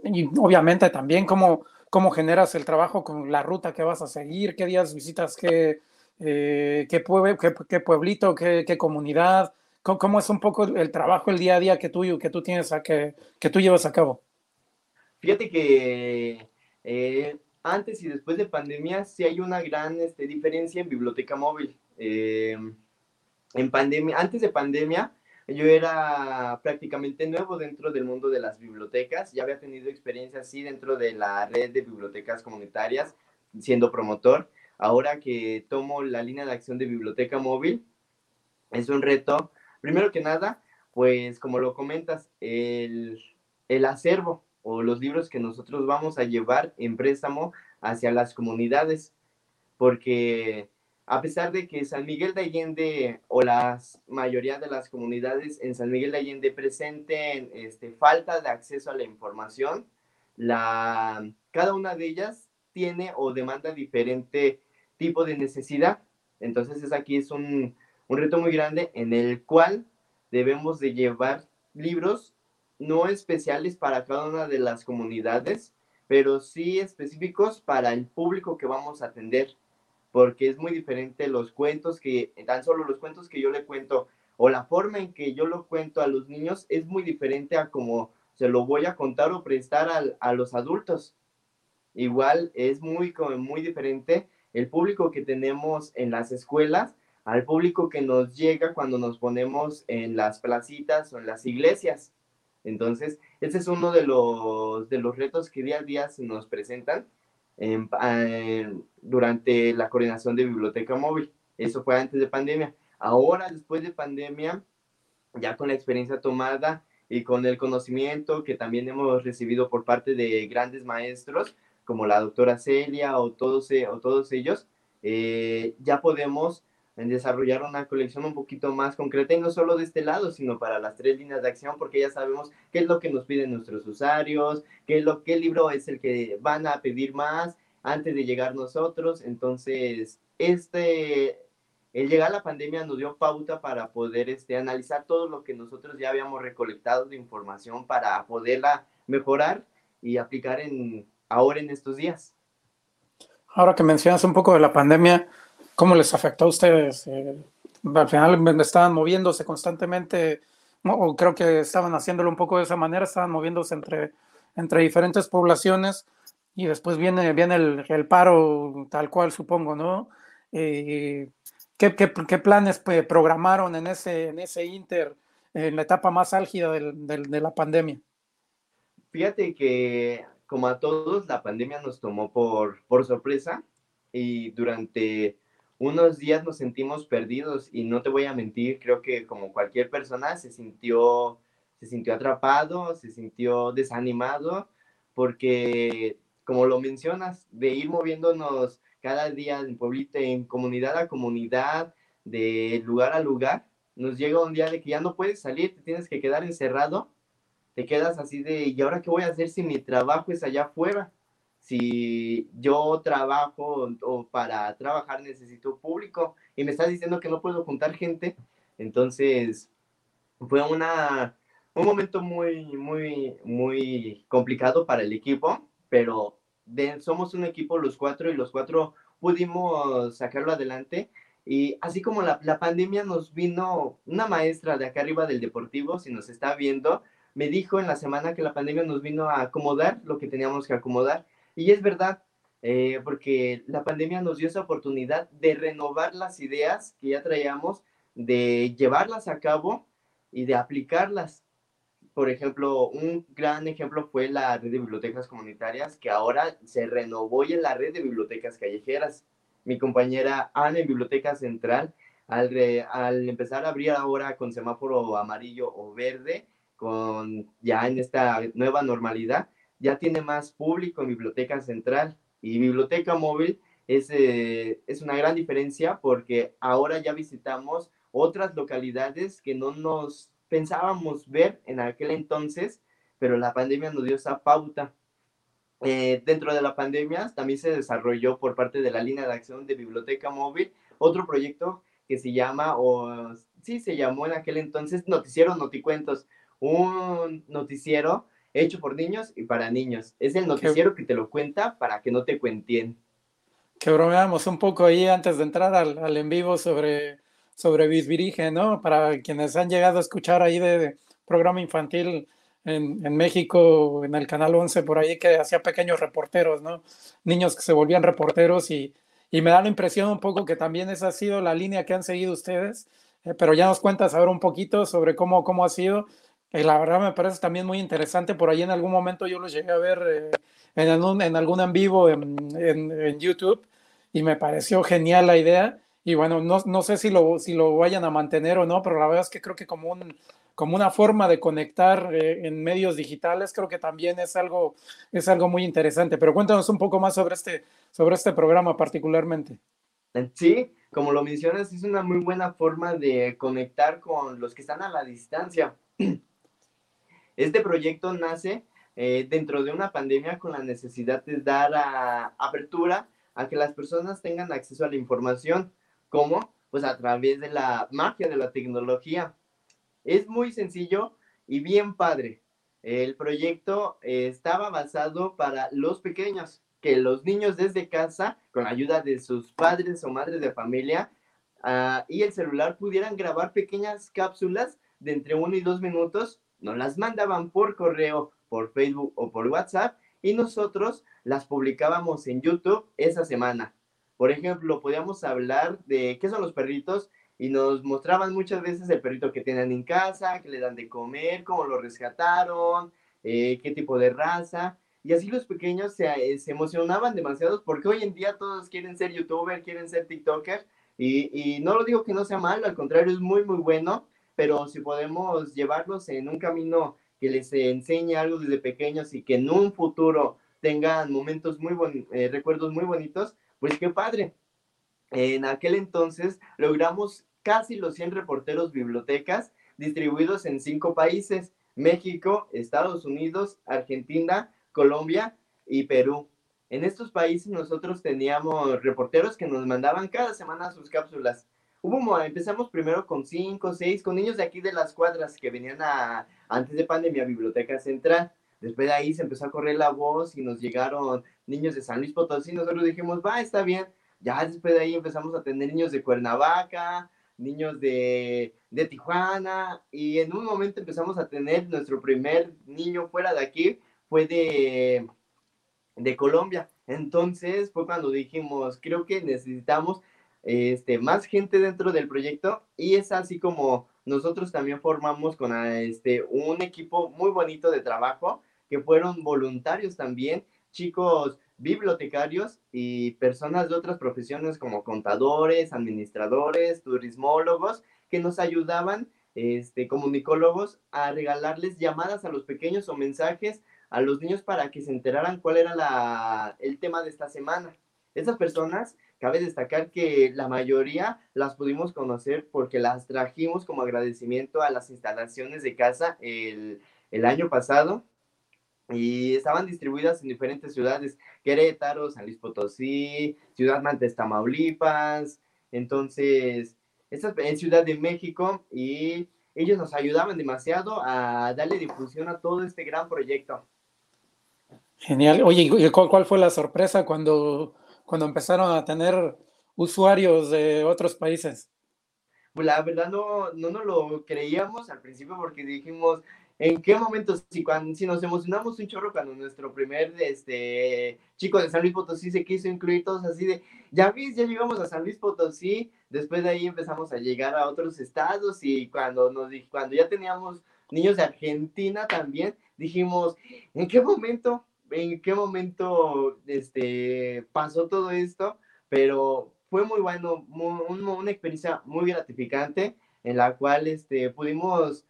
Y obviamente también cómo, cómo generas el trabajo con la ruta que vas a seguir, qué días visitas, qué, eh, qué, qué, pueblito, qué comunidad, ¿Cómo, es un poco el trabajo, el día a día que tú, que tú tienes, a, que, que tú llevas a cabo? Fíjate que eh, antes y después de pandemia sí hay una gran este, diferencia en biblioteca móvil. Eh, en pandemia, antes de pandemia, yo era prácticamente nuevo dentro del mundo de las bibliotecas. Ya había tenido experiencia así dentro de la red de bibliotecas comunitarias, siendo promotor. Ahora que tomo la línea de acción de biblioteca móvil, es un reto Primero que nada, pues como lo comentas, el, el acervo o los libros que nosotros vamos a llevar en préstamo hacia las comunidades, porque a pesar de que San Miguel de Allende o la mayoría de las comunidades en San Miguel de Allende presenten este, falta de acceso a la información, la, cada una de ellas tiene o demanda diferente tipo de necesidad. Entonces es aquí es un, un reto muy grande en el cual debemos de llevar libros no especiales para cada una de las comunidades, pero sí específicos para el público que vamos a atender, porque es muy diferente los cuentos que, tan solo los cuentos que yo le cuento o la forma en que yo lo cuento a los niños es muy diferente a como se lo voy a contar o prestar a, a los adultos. Igual es muy, muy diferente el público que tenemos en las escuelas al público que nos llega cuando nos ponemos en las placitas o en las iglesias. Entonces, ese es uno de los, de los retos que día a día se nos presentan durante la coordinación de biblioteca móvil. Eso fue antes de pandemia. Ahora, después de pandemia, ya con la experiencia tomada y con el conocimiento que también hemos recibido por parte de grandes maestros, como la doctora Celia o todos, o todos ellos, eh, ya podemos en desarrollar una colección un poquito más concreta y no solo de este lado, sino para las tres líneas de acción, porque ya sabemos qué es lo que nos piden nuestros usuarios, qué, es lo, qué libro es el que van a pedir más, antes de llegar nosotros. Entonces, este, el llegar a la pandemia nos dio pauta para poder este, analizar todo lo que nosotros ya habíamos recolectado de información para poderla mejorar y aplicar en, ahora en estos días. Ahora que mencionas un poco de la pandemia, ¿cómo les afectó a ustedes? Eh, al final estaban moviéndose constantemente, o creo que estaban haciéndolo un poco de esa manera, estaban moviéndose entre, entre diferentes poblaciones y después viene, viene el, el paro tal cual, supongo, ¿no? Eh, ¿qué, qué, qué, planes pues, programaron en ese, en ese inter, en la etapa más álgida del, del, de la pandemia? Fíjate que como a todos, la pandemia nos tomó por, por sorpresa y durante unos días nos sentimos perdidos y no te voy a mentir, creo que como cualquier persona se sintió, se sintió atrapado, se sintió desanimado, porque como lo mencionas, de ir moviéndonos cada día en pueblito, en comunidad a comunidad, de lugar a lugar, nos llega un día de que ya no puedes salir, te tienes que quedar encerrado te quedas así de, ¿y ahora qué voy a hacer si mi trabajo es allá afuera? Si yo trabajo o para trabajar necesito público y me estás diciendo que no puedo juntar gente, entonces fue una, un momento muy, muy, muy complicado para el equipo, pero somos un equipo los cuatro y los cuatro pudimos sacarlo adelante. Y así como la, la pandemia nos vino una maestra de acá arriba del Deportivo, si nos está viendo, me dijo en la semana que la pandemia nos vino a acomodar lo que teníamos que acomodar. Y es verdad, eh, porque la pandemia nos dio esa oportunidad de renovar las ideas que ya traíamos, de llevarlas a cabo y de aplicarlas. Por ejemplo, un gran ejemplo fue la red de bibliotecas comunitarias, que ahora se renovó y en la red de bibliotecas callejeras. Mi compañera Ana en Biblioteca Central, al, al empezar a abrir ahora con semáforo amarillo o verde, con ya en esta nueva normalidad, ya tiene más público en Biblioteca Central y Biblioteca Móvil es, eh, es una gran diferencia porque ahora ya visitamos otras localidades que no nos pensábamos ver en aquel entonces, pero la pandemia nos dio esa pauta. Eh, dentro de la pandemia también se desarrolló por parte de la línea de acción de Biblioteca Móvil otro proyecto que se llama, o sí, se llamó en aquel entonces Noticiero Noticuentos, un noticiero hecho por niños y para niños. Es el noticiero que te lo cuenta para que no te cuentien. Que bromeamos un poco ahí antes de entrar al, al en vivo sobre, sobre Bisbirige, ¿no? Para quienes han llegado a escuchar ahí de, programa infantil en, en, México, en el Canal 11, por ahí que hacía pequeños reporteros, ¿no? Niños que se volvían reporteros y, y me da la impresión un poco que también esa ha sido la línea que han seguido ustedes, eh, pero ya nos cuentas ahora un poquito sobre cómo, cómo ha sido y la verdad me parece también muy interesante. Por ahí en algún momento yo los llegué a ver eh, en, algún, en vivo en, en, YouTube y me pareció genial la idea. Y bueno, no, no, sé si lo, si lo vayan a mantener o no, pero la verdad es que creo que como, un, como una forma de conectar eh, en medios digitales, creo que también es algo, es algo muy interesante. Pero cuéntanos un poco más sobre este, sobre este programa particularmente. Sí, como lo mencionas, es una muy buena forma de conectar con los que están a la distancia. (clears throat) Este proyecto nace eh, dentro de una pandemia con la necesidad de dar a, apertura a que las personas tengan acceso a la información. ¿Cómo? Pues a través de la magia de la tecnología. Es muy sencillo y bien padre. El proyecto eh, estaba basado para los pequeños, que los niños desde casa, con ayuda de sus padres o madres de familia, uh, y el celular pudieran grabar pequeñas cápsulas de entre uno y dos minutos nos las mandaban por correo, por Facebook o por WhatsApp y nosotros las publicábamos en YouTube esa semana. Por ejemplo, podíamos hablar de qué son los perritos y nos mostraban muchas veces el perrito que tienen en casa, que le dan de comer, cómo lo rescataron, eh, qué tipo de raza. Y así los pequeños se, eh, emocionaban demasiado porque hoy en día todos quieren ser youtuber, quieren ser tiktoker. Y no lo digo que no sea malo, al contrario, es muy, muy bueno pero si podemos llevarlos en un camino que les enseñe algo desde pequeños y que en un futuro tengan momentos muy bonitos, eh, recuerdos muy bonitos, pues qué padre. En aquel entonces logramos casi los 100 reporteros bibliotecas distribuidos en cinco países, México, Estados Unidos, Argentina, Colombia y Perú. en estos países nosotros teníamos reporteros que nos mandaban cada semana sus cápsulas. Hubo, empezamos primero con cinco, seis, con niños de aquí de las cuadras que venían a, antes de pandemia a Biblioteca Central. Después de ahí se empezó a correr la voz y nos llegaron niños de San Luis Potosí. Nosotros dijimos, va, está bien. Ya después de ahí empezamos a tener niños de Cuernavaca, niños de, de Tijuana. Y en un momento empezamos a tener nuestro primer niño fuera de aquí, fue de, de Colombia. Entonces fue cuando dijimos, creo que necesitamos este, más gente dentro del proyecto y es así como nosotros también formamos con este, un equipo muy bonito de trabajo que fueron voluntarios también, chicos bibliotecarios y personas de otras profesiones como contadores, administradores, turismólogos, que nos ayudaban, este, comunicólogos, a regalarles llamadas a los pequeños o mensajes a los niños para que se enteraran cuál era la, el tema de esta semana. Esas personas, cabe destacar que la mayoría las pudimos conocer porque las trajimos como agradecimiento a las instalaciones de casa el, el año pasado y estaban distribuidas en diferentes ciudades, Querétaro, San Luis Potosí, Ciudad Mantes, Tamaulipas, entonces, esta en Ciudad de México y ellos nos ayudaban demasiado a darle difusión a todo este gran proyecto. Genial. Oye, ¿cuál, fue la sorpresa cuando, cuando empezaron a tener usuarios de otros países? Pues la verdad no, no nos lo creíamos al principio porque dijimos, ¿en qué momento, si, cuando, si nos emocionamos un chorro cuando nuestro primer este, chico de San Luis Potosí se quiso incluir todos así de, ya ves, ya llegamos a San Luis Potosí, después de ahí empezamos a llegar a otros estados y cuando, nos, cuando ya teníamos niños de Argentina también, dijimos, ¿en qué momento? En qué momento este, pasó todo esto, pero fue muy bueno, una experiencia muy gratificante en la cual este, pudimos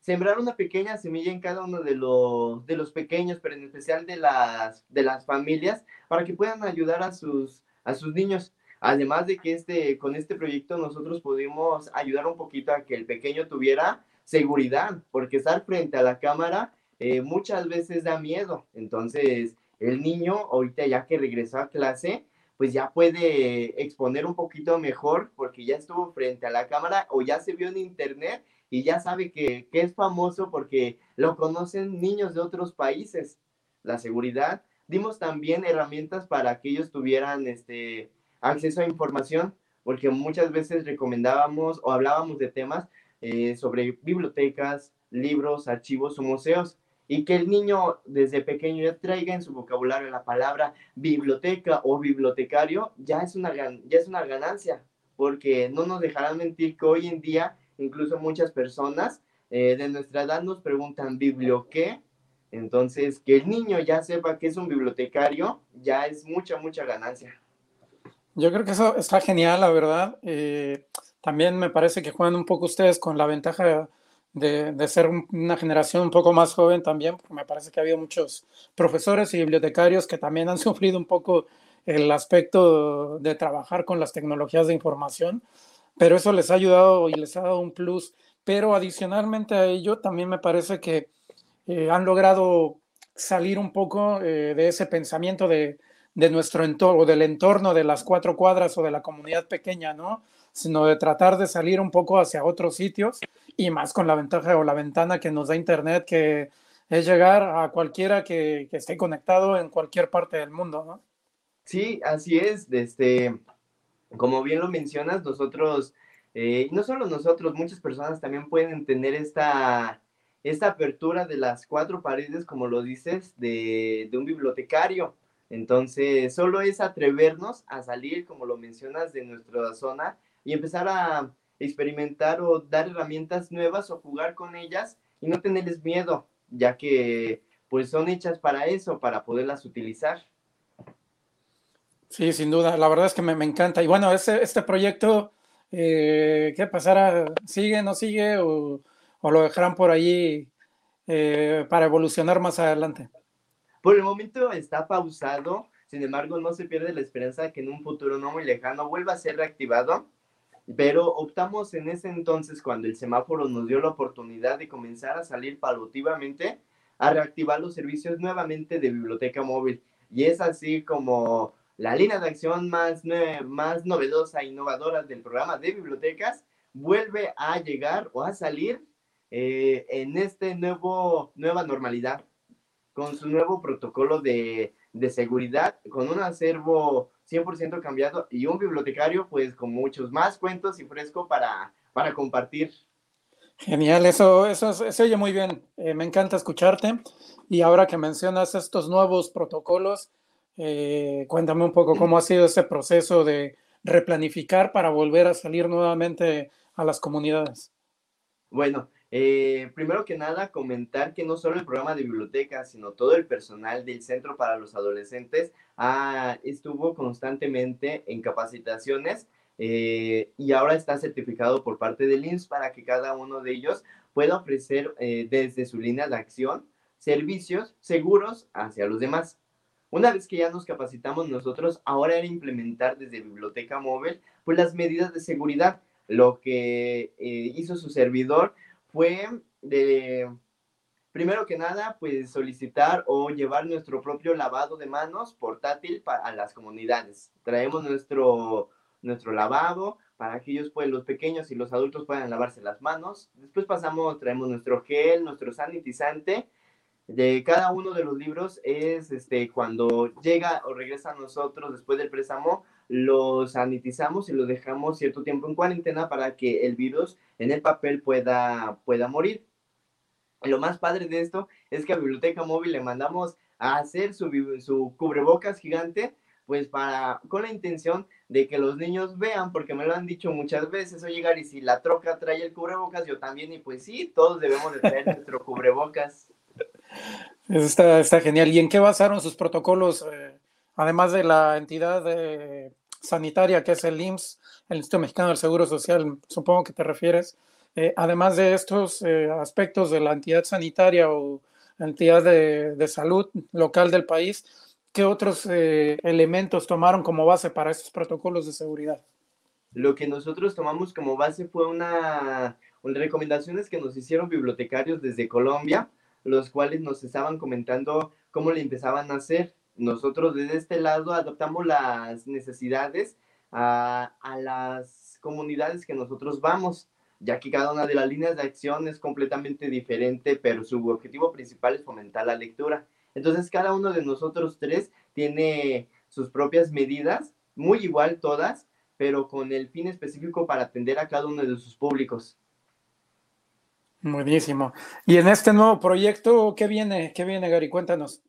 sembrar una pequeña semilla en cada uno de los, de los pequeños, pero en especial de las, de las familias, para que puedan ayudar a sus, a sus niños. Además de que este, con este proyecto nosotros pudimos ayudar un poquito a que el pequeño tuviera seguridad, porque estar frente a la cámara eh, muchas veces da miedo. Entonces, el niño, ahorita ya que regresó a clase, pues ya puede exponer un poquito mejor porque ya estuvo frente a la cámara o ya se vio en internet y ya sabe que, es famoso porque lo conocen niños de otros países. La seguridad. Dimos también herramientas para que ellos tuvieran este, acceso a información, porque muchas veces recomendábamos o hablábamos de temas eh, sobre bibliotecas, libros, archivos o museos y que el niño desde pequeño ya traiga en su vocabulario la palabra biblioteca o bibliotecario, ya es una, ya es una ganancia, porque no nos dejarán mentir que hoy en día incluso muchas personas eh, de nuestra edad nos preguntan biblio qué, entonces que el niño ya sepa que es un bibliotecario, ya es mucha, mucha ganancia. Yo creo que eso está genial, la verdad. Eh, también me parece que juegan un poco ustedes con la ventaja de, ser una generación un poco más joven también, porque me parece que ha habido muchos profesores y bibliotecarios que también han (laughs) sufrido un poco el aspecto de trabajar con las tecnologías de información, pero eso les ha ayudado y les ha dado un plus. Pero adicionalmente a ello, también me parece que eh, han logrado salir un poco eh, de ese pensamiento de, de nuestro entorno, del entorno de las cuatro cuadras o de la comunidad pequeña, ¿no? Sino de tratar de salir un poco hacia otros sitios y más con la ventaja o la ventana que nos da Internet, que es llegar a cualquiera que, esté conectado en cualquier parte del mundo, ¿no? Sí, así es. Este, como bien lo mencionas, nosotros, eh, no solo nosotros, muchas personas también pueden tener esta, esta apertura de las cuatro paredes, como lo dices, de, de un bibliotecario. Entonces, solo es atrevernos a salir, como lo mencionas, de nuestra zona y empezar a experimentar o dar herramientas nuevas o jugar con ellas y no tenerles miedo, ya que pues son hechas para eso, para poderlas utilizar. Sí, sin duda, la verdad es que me, me encanta. Y bueno, este, este proyecto, eh, ¿qué pasará? ¿Sigue, no sigue o, o lo dejarán por allí eh, para evolucionar más adelante? Por el momento está pausado, sin embargo no se pierde la esperanza de que en un futuro no muy lejano vuelva a ser reactivado, pero optamos en ese entonces cuando el semáforo nos dio la oportunidad de comenzar a salir paulativamente a reactivar los servicios nuevamente de biblioteca móvil. y es así como la línea de acción más, más novedosa e innovadora del programa de bibliotecas vuelve a llegar o a salir eh, en este nuevo, nueva normalidad, con su nuevo protocolo de, de seguridad, con un acervo 100% cambiado y un bibliotecario pues con muchos más cuentos y fresco para, para compartir. Genial, eso, eso se oye muy bien. Eh, me encanta escucharte. Y ahora que mencionas estos nuevos protocolos, eh, cuéntame un poco cómo ha sido ese proceso de replanificar para volver a salir nuevamente a las comunidades. Bueno, eh, primero que nada, comentar que no solo el programa de biblioteca, sino todo el personal del Centro para los Adolescentes ah, estuvo constantemente en capacitaciones eh, y ahora está certificado por parte del INS para que cada uno de ellos pueda ofrecer eh, desde su línea de acción servicios seguros hacia los demás. Una vez que ya nos capacitamos nosotros, ahora era implementar desde Biblioteca Móvil pues las medidas de seguridad. Lo que hizo su servidor fue de, primero que nada, pues solicitar o llevar nuestro propio lavado de manos portátil para las comunidades. Traemos nuestro, nuestro para que ellos, pues los pequeños y los adultos puedan lavarse las manos. Después pasamos, traemos nuestro gel, nuestro sanitizante. De cada uno de los libros es este, cuando llega o regresa a nosotros después del préstamo, lo sanitizamos y lo dejamos cierto tiempo en cuarentena para que el virus en el papel pueda, pueda morir. Lo más padre de esto es que a Biblioteca Móvil le mandamos a hacer su, su cubrebocas gigante, pues para, con la intención de que los niños vean, porque me lo han dicho muchas veces, o llegar y si la troca trae el cubrebocas, yo también, y pues sí, todos debemos de traer nuestro cubrebocas. Está, está genial. ¿Y en qué basaron sus protocolos? Eh, además de la entidad sanitaria que es el IMSS, el Instituto Mexicano del Seguro Social, supongo que te refieres. Eh, además de estos eh, aspectos de la entidad sanitaria o entidad de, salud local del país, ¿qué otros eh, elementos tomaron como base para estos protocolos de seguridad? Lo que nosotros tomamos como base fue una, una recomendaciones que nos hicieron bibliotecarios desde Colombia, los cuales nos estaban comentando cómo le empezaban a hacer nosotros desde este lado adoptamos las necesidades a, las comunidades que nosotros vamos, ya que cada una de las líneas de acción es completamente diferente, pero su objetivo principal es fomentar la lectura. Entonces, cada uno de nosotros tres tiene sus propias medidas, muy igual todas, pero con el fin específico para atender a cada uno de sus públicos. Buenísimo. Y en este nuevo proyecto, ¿qué viene? ¿Qué viene, Gary? Cuéntanos.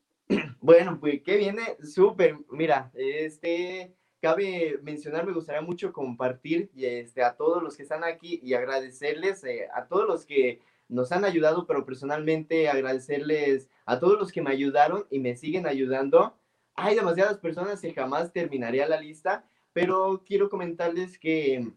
Bueno, pues que viene súper. Mira, este cabe mencionar, me gustaría mucho compartir este, a todos los que están aquí y agradecerles eh, a todos los que nos han ayudado, pero personalmente agradecerles a todos los que me ayudaron y me siguen ayudando. Hay demasiadas personas que jamás terminaría la lista, pero quiero comentarles que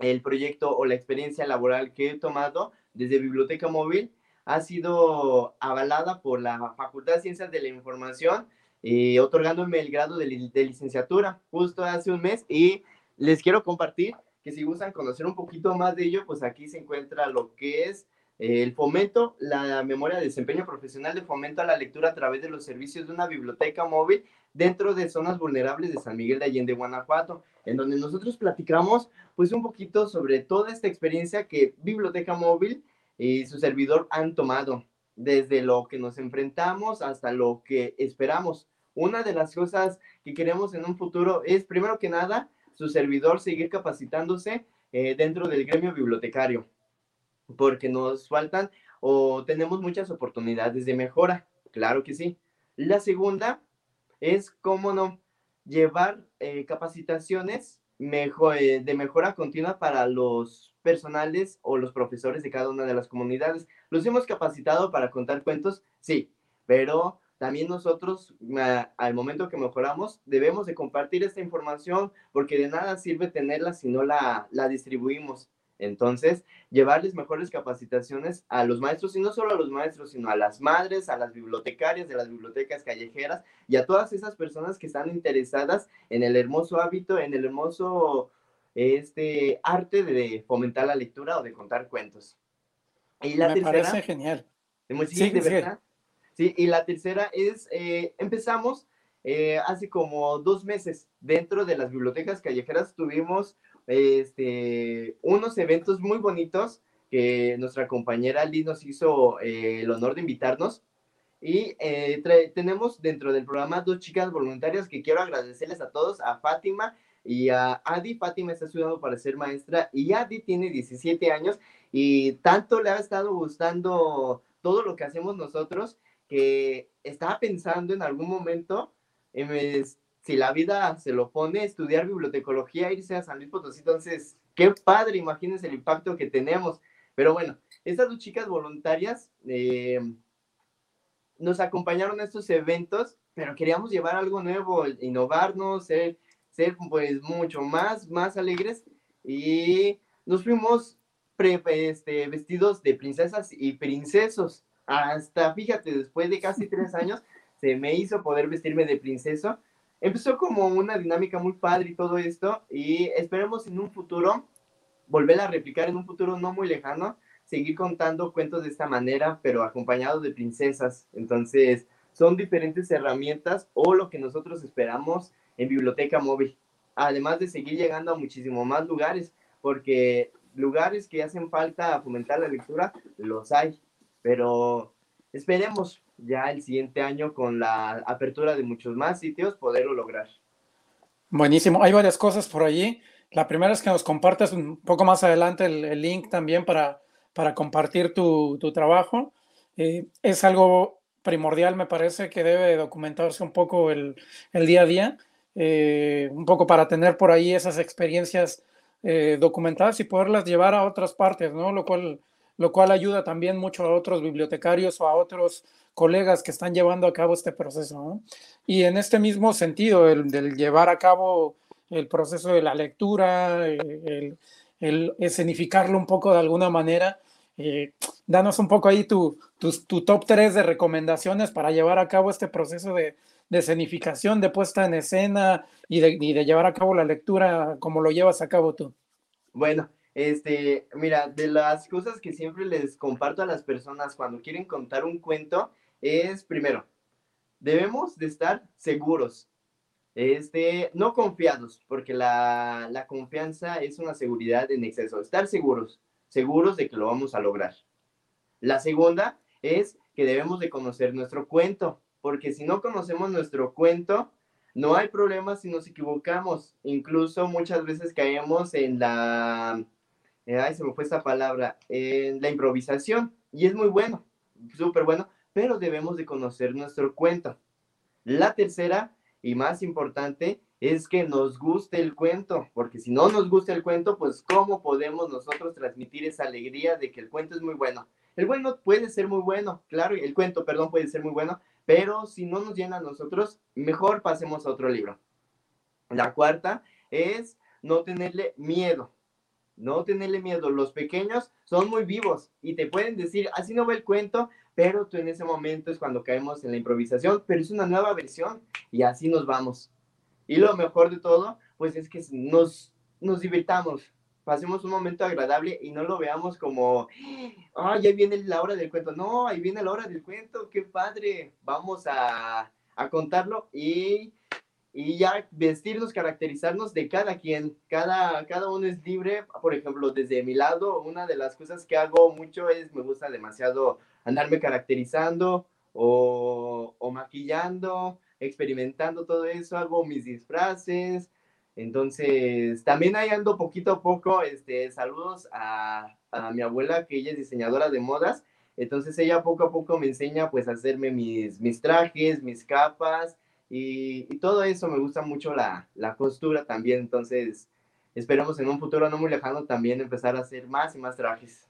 el proyecto o la experiencia laboral que he tomado desde Biblioteca Móvil ha sido avalada por la Facultad de Ciencias de la Información, eh, otorgándome el grado de, licenciatura justo hace un mes y les quiero compartir que si gustan conocer un poquito más de ello, pues aquí se encuentra lo que es eh, el fomento, la memoria de desempeño profesional de fomento a la lectura a través de los servicios de una biblioteca móvil dentro de zonas vulnerables de San Miguel de Allende, Guanajuato, en donde nosotros platicamos pues un poquito sobre toda esta experiencia que Biblioteca Móvil y su servidor han tomado, desde lo que nos enfrentamos hasta lo que esperamos. Una de las cosas que queremos en un futuro es, primero que nada, su servidor seguir capacitándose eh, dentro del gremio bibliotecario, porque nos faltan o tenemos muchas oportunidades de mejora, claro que sí. La segunda es, cómo no, llevar eh, capacitaciones eh, de mejora continua para los personales o los profesores de cada una de las comunidades. ¿Los hemos capacitado para contar cuentos? Sí, pero también nosotros, al momento que mejoramos, debemos de compartir esta información porque de nada sirve tenerla si no la, la distribuimos. Entonces, llevarles mejores capacitaciones a los maestros, y no solo a los maestros, sino a las madres, a las bibliotecarias de las bibliotecas callejeras y a todas esas personas que están interesadas en el hermoso hábito, en el hermoso este arte de fomentar la lectura o de contar cuentos. Y la Me parece genial. Sí, de verdad. Sí, y la tercera es, eh, empezamos eh, hace como dos meses dentro de las bibliotecas callejeras tuvimos este, unos eventos muy bonitos que nuestra compañera Liz nos hizo eh, el honor de invitarnos. Y eh, tenemos dentro del programa dos chicas voluntarias que quiero agradecerles a todos, a Fátima y a Adi. Fátima está estudiando para ser maestra y Adi tiene 17 años y tanto le ha estado gustando todo lo que hacemos nosotros que estaba pensando en algún momento, si la vida se lo pone, estudiar bibliotecología, irse a San Luis Potosí. Entonces, qué padre, imagínense el impacto que tenemos. Pero bueno, estas dos chicas voluntarias eh, nos acompañaron a estos eventos, pero queríamos llevar algo nuevo, innovarnos, ser, ser pues mucho más, más alegres y nos fuimos este, vestidos de princesas y princesos. Hasta, fíjate, después de casi tres años, se me hizo poder vestirme de princeso. Empezó como una dinámica muy padre y todo esto, y esperemos en un futuro volver a replicar en un futuro no muy lejano, seguir contando cuentos de esta manera, pero acompañados de princesas. Entonces, son diferentes herramientas o lo que nosotros esperamos en Biblioteca Móvil. Además de seguir llegando a muchísimo más lugares, porque lugares que hacen falta fomentar la lectura, los hay, pero esperemos ya el siguiente año con la apertura de muchos más sitios poderlo lograr. Buenísimo, hay varias cosas por allí. La primera es que nos compartas un poco más adelante el, link también para, para compartir tu, tu trabajo. Eh, es algo primordial, me parece, que debe documentarse un poco el, el día a día, eh, un poco para tener por ahí esas experiencias eh, documentadas y poderlas llevar a otras partes, ¿no? Lo cual, lo cual ayuda también mucho a otros bibliotecarios o a otros colegas que están llevando a cabo este proceso, ¿no? Y en este mismo sentido, el del llevar a cabo el proceso de la lectura, el, el escenificarlo un poco de alguna manera. Eh, danos un poco ahí tu, tu, top 3 de recomendaciones para llevar a cabo este proceso de, de escenificación, de puesta en escena y de, y de, llevar a cabo la lectura como lo llevas a cabo tú. Bueno, este, mira, de las cosas que siempre les comparto a las personas cuando quieren contar un cuento es, primero, debemos de estar seguros este, no confiados, porque la, la confianza es una seguridad en exceso. Estar seguros, seguros de que lo vamos a lograr. La segunda es que debemos de conocer nuestro cuento, porque si no conocemos nuestro cuento, no hay problema si nos equivocamos. Incluso muchas veces caemos en la, eh, ay, se me fue esta palabra, en la improvisación. Y es muy bueno, súper bueno, pero debemos de conocer nuestro cuento. La tercera y más importante es que nos guste el cuento, porque si no nos gusta el cuento, pues cómo podemos nosotros transmitir esa alegría de que el cuento es muy bueno. El bueno puede ser muy bueno, claro, el cuento, perdón, puede ser muy bueno, pero si no nos llena a nosotros, mejor pasemos a otro libro. La cuarta es no tenerle miedo. No tenerle miedo. Los pequeños son muy vivos y te pueden decir, así no va el cuento, pero tú en ese momento es cuando caemos en la improvisación, pero es una nueva versión y así nos vamos. Y lo mejor de todo, pues es que nos, nos divirtamos, pasemos un momento agradable y no lo veamos como, ah, ya viene la hora del cuento. No, ahí viene la hora del cuento, qué padre. Vamos a, a contarlo y, y, ya vestirnos, caracterizarnos de cada quien. Cada, cada uno es libre. Por ejemplo, desde mi lado, una de las cosas que hago mucho es, me gusta demasiado andarme caracterizando o, o maquillando, experimentando todo eso, hago mis disfraces. Entonces, también ahí ando poquito a poco, este, saludos a, a, mi abuela, que ella es diseñadora de modas. Entonces, ella poco a poco me enseña, pues, a hacerme mis, mis trajes, mis capas, y, y todo eso me gusta mucho la, la costura también. Entonces, esperemos en un futuro no muy lejano también empezar a hacer más y más trajes.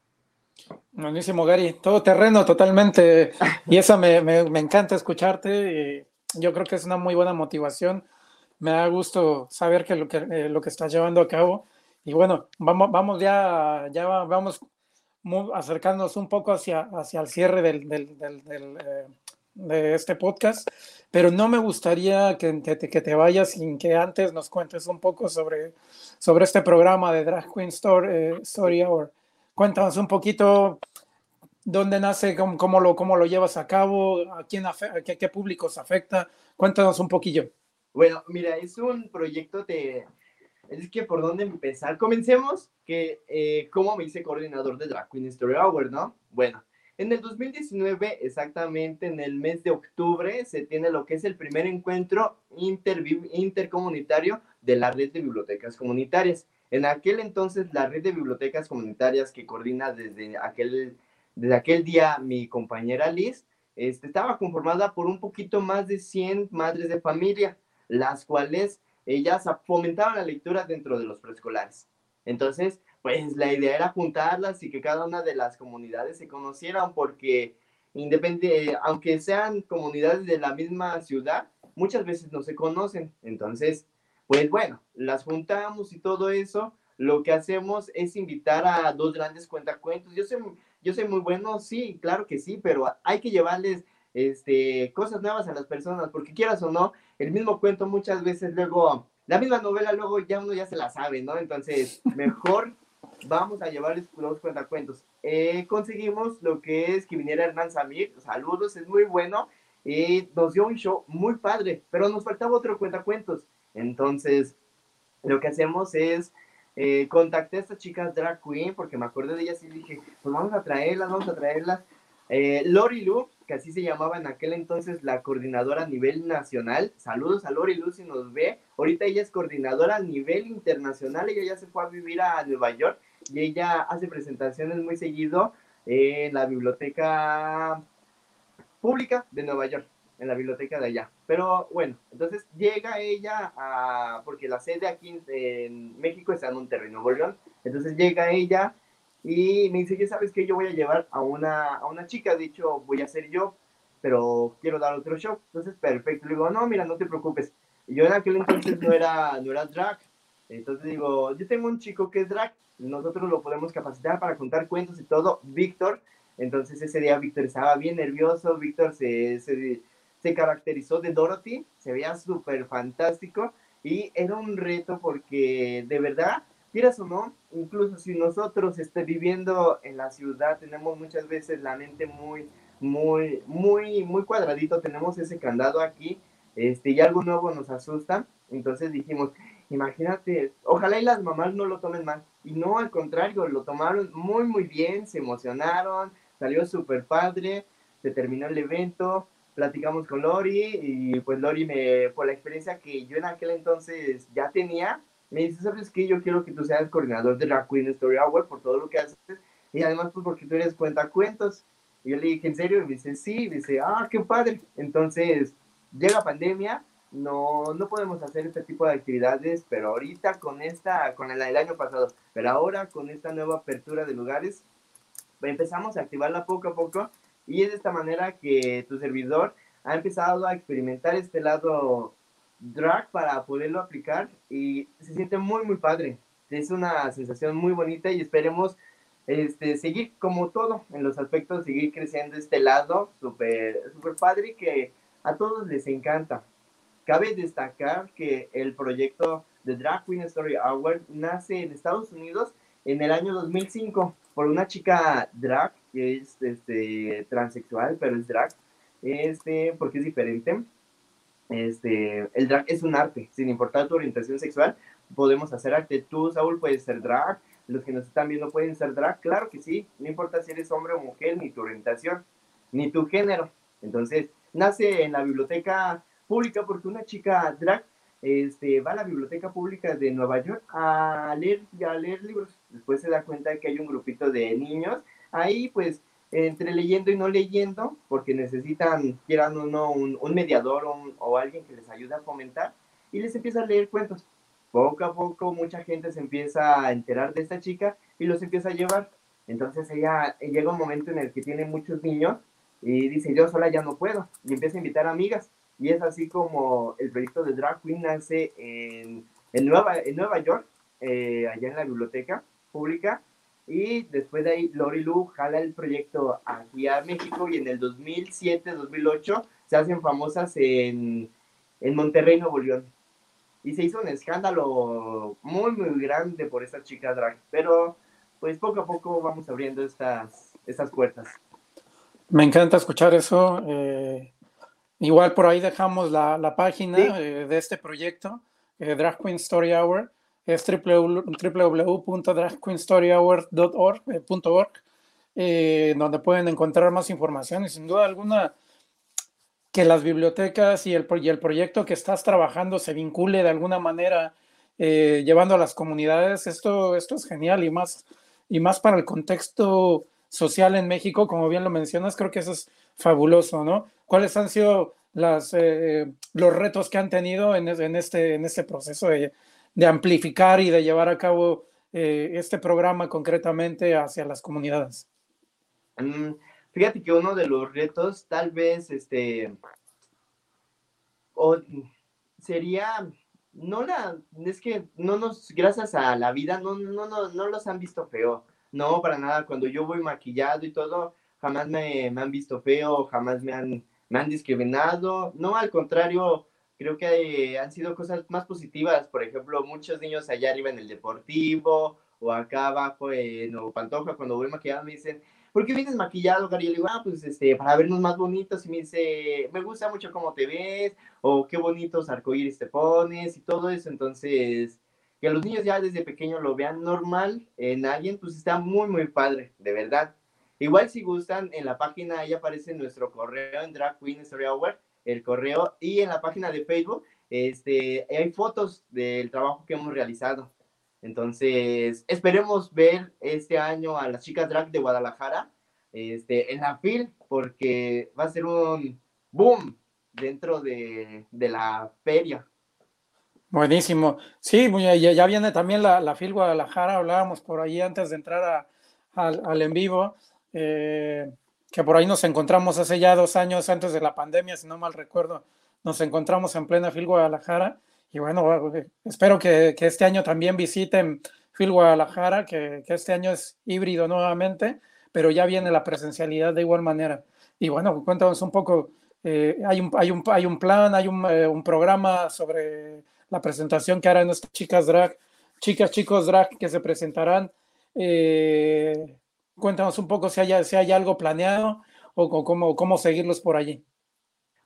Buenísimo, Gary. Todo terreno totalmente. Y eso me, me, me, encanta escucharte. Yo creo que es una muy buena motivación. Me da gusto saber que lo que, eh, lo que estás llevando a cabo. Y bueno, vamos, vamos ya, ya vamos acercándonos un poco hacia, hacia el cierre del, del, del, del eh, de este podcast, pero no me gustaría que te, que te, vayas sin que antes nos cuentes un poco sobre, sobre este programa de Drag Queen Story, eh, Story Hour. Cuéntanos un poquito ¿Dónde nace? ¿Cómo, lo, cómo lo llevas a cabo? ¿A quién qué, qué públicos afecta? Cuéntanos un poquillo. Bueno, mira, es un proyecto de... Es que por dónde empezar. Comencemos que eh, cómo me hice coordinador de Drag Queen Story Hour, ¿no? Bueno, en el 2019, exactamente en el mes de octubre, se tiene lo que es el primer encuentro intercomunitario de la red de bibliotecas comunitarias. En aquel entonces, la red de bibliotecas comunitarias que coordina desde aquel, desde aquel día mi compañera Liz, este, estaba conformada por un poquito más de 100 madres de familia las cuales ellas fomentaban la lectura dentro de los preescolares. Entonces, pues la idea era juntarlas y que cada una de las comunidades se conocieran porque independiente, aunque sean comunidades de la misma ciudad, muchas veces no se conocen. Entonces, pues bueno, las juntamos y todo eso. Lo que hacemos es invitar a dos grandes cuentacuentos. Yo soy, yo soy muy bueno, sí, claro que sí, pero hay que llevarles este, cosas nuevas a las personas, porque quieras o no, el mismo cuento muchas veces luego, la misma novela luego ya uno ya se la sabe, ¿no? Entonces, mejor vamos a llevarles los cuentacuentos. Eh, conseguimos lo que es que viniera Hernán Samir, saludos, es muy bueno, y nos dio un show muy padre, pero nos faltaba otro cuentacuentos. Entonces, lo que hacemos es eh, contacté a estas chicas drag queen porque me acordé de ellas y dije, pues vamos a traerlas, vamos a traerlas. Eh, Lori Lu, que así se llamaba en aquel entonces la coordinadora a nivel nacional. Saludos a Lori Lu si nos ve. Ahorita ella es coordinadora a nivel internacional. Ella ya se fue a vivir a Nueva York y ella hace presentaciones muy seguido en la biblioteca pública de Nueva York, en la biblioteca de allá. Pero bueno, entonces llega ella a, porque la sede aquí en México está en Monterrey, Nuevo León. Entonces llega ella y me dice, ya sabes que yo voy a llevar a una, a una chica, dicho, voy a ser yo, pero quiero dar otro show. Entonces, perfecto. Le digo, no, mira, no te preocupes. yo en aquel entonces no era, no era drag. Entonces digo, yo tengo un chico que es drag, nosotros lo podemos capacitar para contar cuentos y todo, Víctor. Entonces ese día Víctor estaba bien nervioso, Víctor se, se, se caracterizó de Dorothy, se veía súper fantástico y era un reto porque de verdad quieras o no, incluso si nosotros esté viviendo en la ciudad, tenemos muchas veces la mente muy, muy, muy, muy cuadradito, tenemos ese candado aquí, este, y algo nuevo nos asusta, entonces dijimos, imagínate, ojalá y las mamás no lo tomen mal, y no, al contrario, lo tomaron muy, muy bien, se emocionaron, salió súper padre, se terminó el evento, platicamos con Lori, y pues Lori me, por la experiencia que yo en aquel entonces ya tenía, me dice, ¿sabes qué? Yo quiero que tú seas coordinador de la Queen Story Hour por todo lo que haces y además pues porque tú eres cuentacuentos. Y yo le dije, ¿en serio? Y me dice, sí, y dice, ah, qué padre. Entonces, llega pandemia, no, no podemos hacer este tipo de actividades, pero ahorita con esta, con el, el año pasado, pero ahora con esta nueva apertura de lugares, empezamos a activarla poco a poco y es de esta manera que tu servidor ha empezado a experimentar este lado drag para poderlo aplicar y se siente muy, muy padre. Es una sensación muy bonita y esperemos este, seguir como todo en los aspectos, seguir creciendo este lado súper super padre que a todos les encanta. Cabe destacar que el proyecto de Drag Queen Story Hour nace en Estados Unidos en el año 2005 por una chica drag que es este, transexual, pero es drag, este, porque es diferente. Este, el drag es un arte, sin importar tu orientación sexual, podemos hacer arte. Tú, Saúl, puedes ser drag, los que nos están viendo pueden ser drag, claro que sí, no importa si eres hombre o mujer, ni tu orientación, ni tu género. Entonces, nace en la biblioteca pública porque una chica drag este, va a la biblioteca pública de Nueva York a leer, a leer libros. Después se da cuenta de que hay un grupito de niños. Ahí, pues, entre leyendo y no leyendo, porque necesitan, quieran o no, un, mediador o, alguien que les ayude a fomentar, y les empieza a leer cuentos. Poco a poco mucha gente se empieza a enterar de esta chica y los empieza a llevar. Entonces ella llega un momento en el que tiene muchos niños y dice, yo sola ya no puedo, y empieza a invitar amigas. Y es así como el proyecto de Drag Queen nace en, en, Nueva, en Nueva York, eh, allá en la biblioteca pública, y después de ahí, Lori Lu jala el proyecto aquí a México y en el 2007-2008 se hacen famosas en, en Monterrey, Nuevo León. Y se hizo un escándalo muy, muy grande por esta chica drag. Pero pues poco a poco vamos abriendo estas, estas puertas. Me encanta escuchar eso. Eh, igual por ahí dejamos la, la página eh, de este proyecto, eh, Drag Queen Story Hour. Es www.dragqueenstoryhour.org, donde pueden encontrar más información y sin duda alguna que las bibliotecas y el, y el proyecto que estás trabajando se vincule de alguna manera llevando a las comunidades. Esto, esto es genial y más, y más para el contexto social en México, como bien lo mencionas, creo que eso es fabuloso, ¿no? ¿Cuáles han sido las, eh, los retos que han tenido en, este, en este proceso de, amplificar y de llevar a cabo eh, este programa concretamente hacia las comunidades? Mm, fíjate que uno de los retos tal vez este sería no la es que no nos gracias a la vida no no no no los han visto feo no, para nada. Cuando yo voy maquillado y todo, jamás me, han visto feo, jamás me han, me han discriminado. No, al contrario, creo que han sido cosas más positivas. Por ejemplo, muchos niños allá arriba en el deportivo o acá abajo en Nuevo Pantoja, cuando voy maquillado, me dicen, ¿por qué vienes maquillado, Gary? Y le digo, ah, pues este, para vernos más bonitos. Y me dice, me gusta mucho cómo te ves, o qué bonitos arcoíris te pones y todo eso. Entonces, que los niños ya desde pequeño lo vean normal en alguien, pues está muy, muy padre, de verdad. Igual si gustan, en la página ahí aparece nuestro correo en Drag Queen Story Hour, el correo, y en la página de Facebook este, hay fotos del trabajo que hemos realizado. Entonces, esperemos ver este año a las chicas drag de Guadalajara este, en la FIL, porque va a ser un boom dentro de, de la feria. Buenísimo. Sí, ya, viene también la, la FIL Guadalajara, hablábamos por ahí antes de entrar al en vivo, eh, que por ahí nos encontramos hace ya dos años antes de la pandemia, si no mal recuerdo, nos encontramos en plena FIL Guadalajara. Y bueno, eh, espero que, este año también visiten FIL Guadalajara, que, este año es híbrido nuevamente, pero ya viene la presencialidad de igual manera. Y bueno, cuéntanos un poco, eh, hay, un, hay, un, hay un plan, hay un, un programa sobre la presentación que harán nuestras chicas drag, chicas, chicos drag que se presentarán. Eh, cuéntanos un poco si hay, si hay algo planeado o, cómo, cómo seguirlos por allí.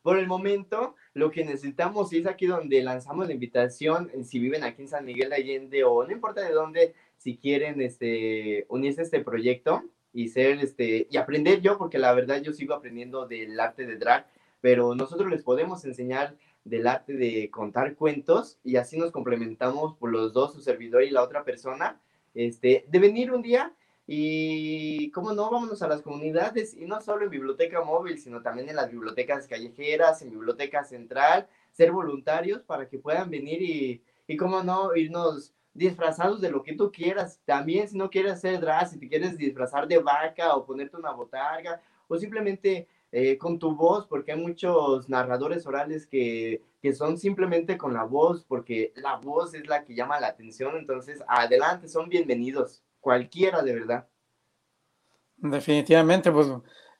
Por el momento, lo que necesitamos es aquí donde lanzamos la invitación, si viven aquí en San Miguel de Allende o no importa de dónde, si quieren este, unirse a este proyecto y ser este y aprender yo, porque la verdad yo sigo aprendiendo del arte de drag, pero nosotros les podemos enseñar del arte de contar cuentos y así nos complementamos por los dos, su servidor y la otra persona, este, de venir un día y, cómo no, vámonos a las comunidades y no solo en biblioteca móvil, sino también en las bibliotecas callejeras, en biblioteca central, ser voluntarios para que puedan venir y, y cómo no, irnos disfrazados de lo que tú quieras. También si no quieres hacer drag, si te quieres disfrazar de vaca o ponerte una botarga o simplemente eh, con tu voz, porque hay muchos narradores orales que, que, son simplemente con la voz, porque la voz es la que llama la atención. Entonces, adelante, son bienvenidos, cualquiera de verdad. Definitivamente, pues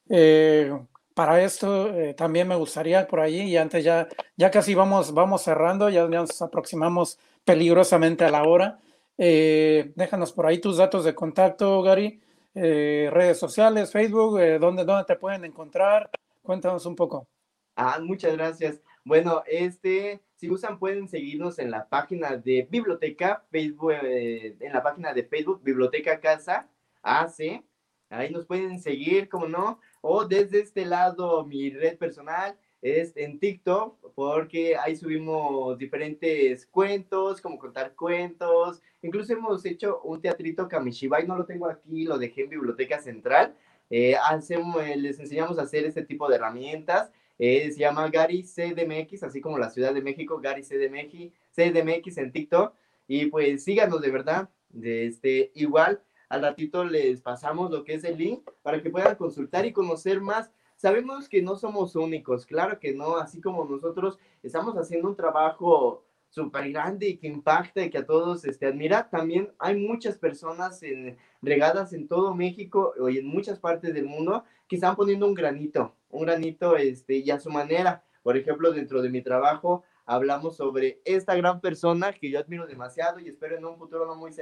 eh, para esto eh, también me gustaría por allí, y antes ya, ya casi vamos, vamos cerrando, ya nos aproximamos peligrosamente a la hora. déjanos por ahí tus datos de contacto, Gary eh, redes sociales, Facebook, eh, ¿dónde, ¿dónde te pueden encontrar? Cuéntanos un poco. Ah, muchas gracias. Bueno, este, si gustan pueden seguirnos en la página de biblioteca, Facebook, eh, en la página de Facebook, Biblioteca Casa AC. Ahí nos pueden seguir, como no. O desde este lado, mi red personal, es en TikTok, porque ahí subimos diferentes cuentos, como contar cuentos. Incluso hemos hecho un teatrito Kamishibai, no lo tengo aquí, lo dejé en Biblioteca Central. Eh, hacemos, les enseñamos a hacer este tipo de herramientas. Eh, se llama Gary CDMX, así como la Ciudad de México, Gary CDMX, CDMX en TikTok. Y pues síganos de verdad. De este, igual, al ratito les pasamos lo que es el link para que puedan consultar y conocer más Sabemos que no somos únicos, claro que no, así como nosotros estamos haciendo un trabajo súper grande y que impacta y que a todos este, admira, también hay muchas personas en, regadas en todo México y en muchas partes del mundo que están poniendo un granito, un granito este, y a su manera. Por ejemplo, dentro de mi trabajo hablamos sobre esta gran persona que yo admiro demasiado y espero en un futuro no muy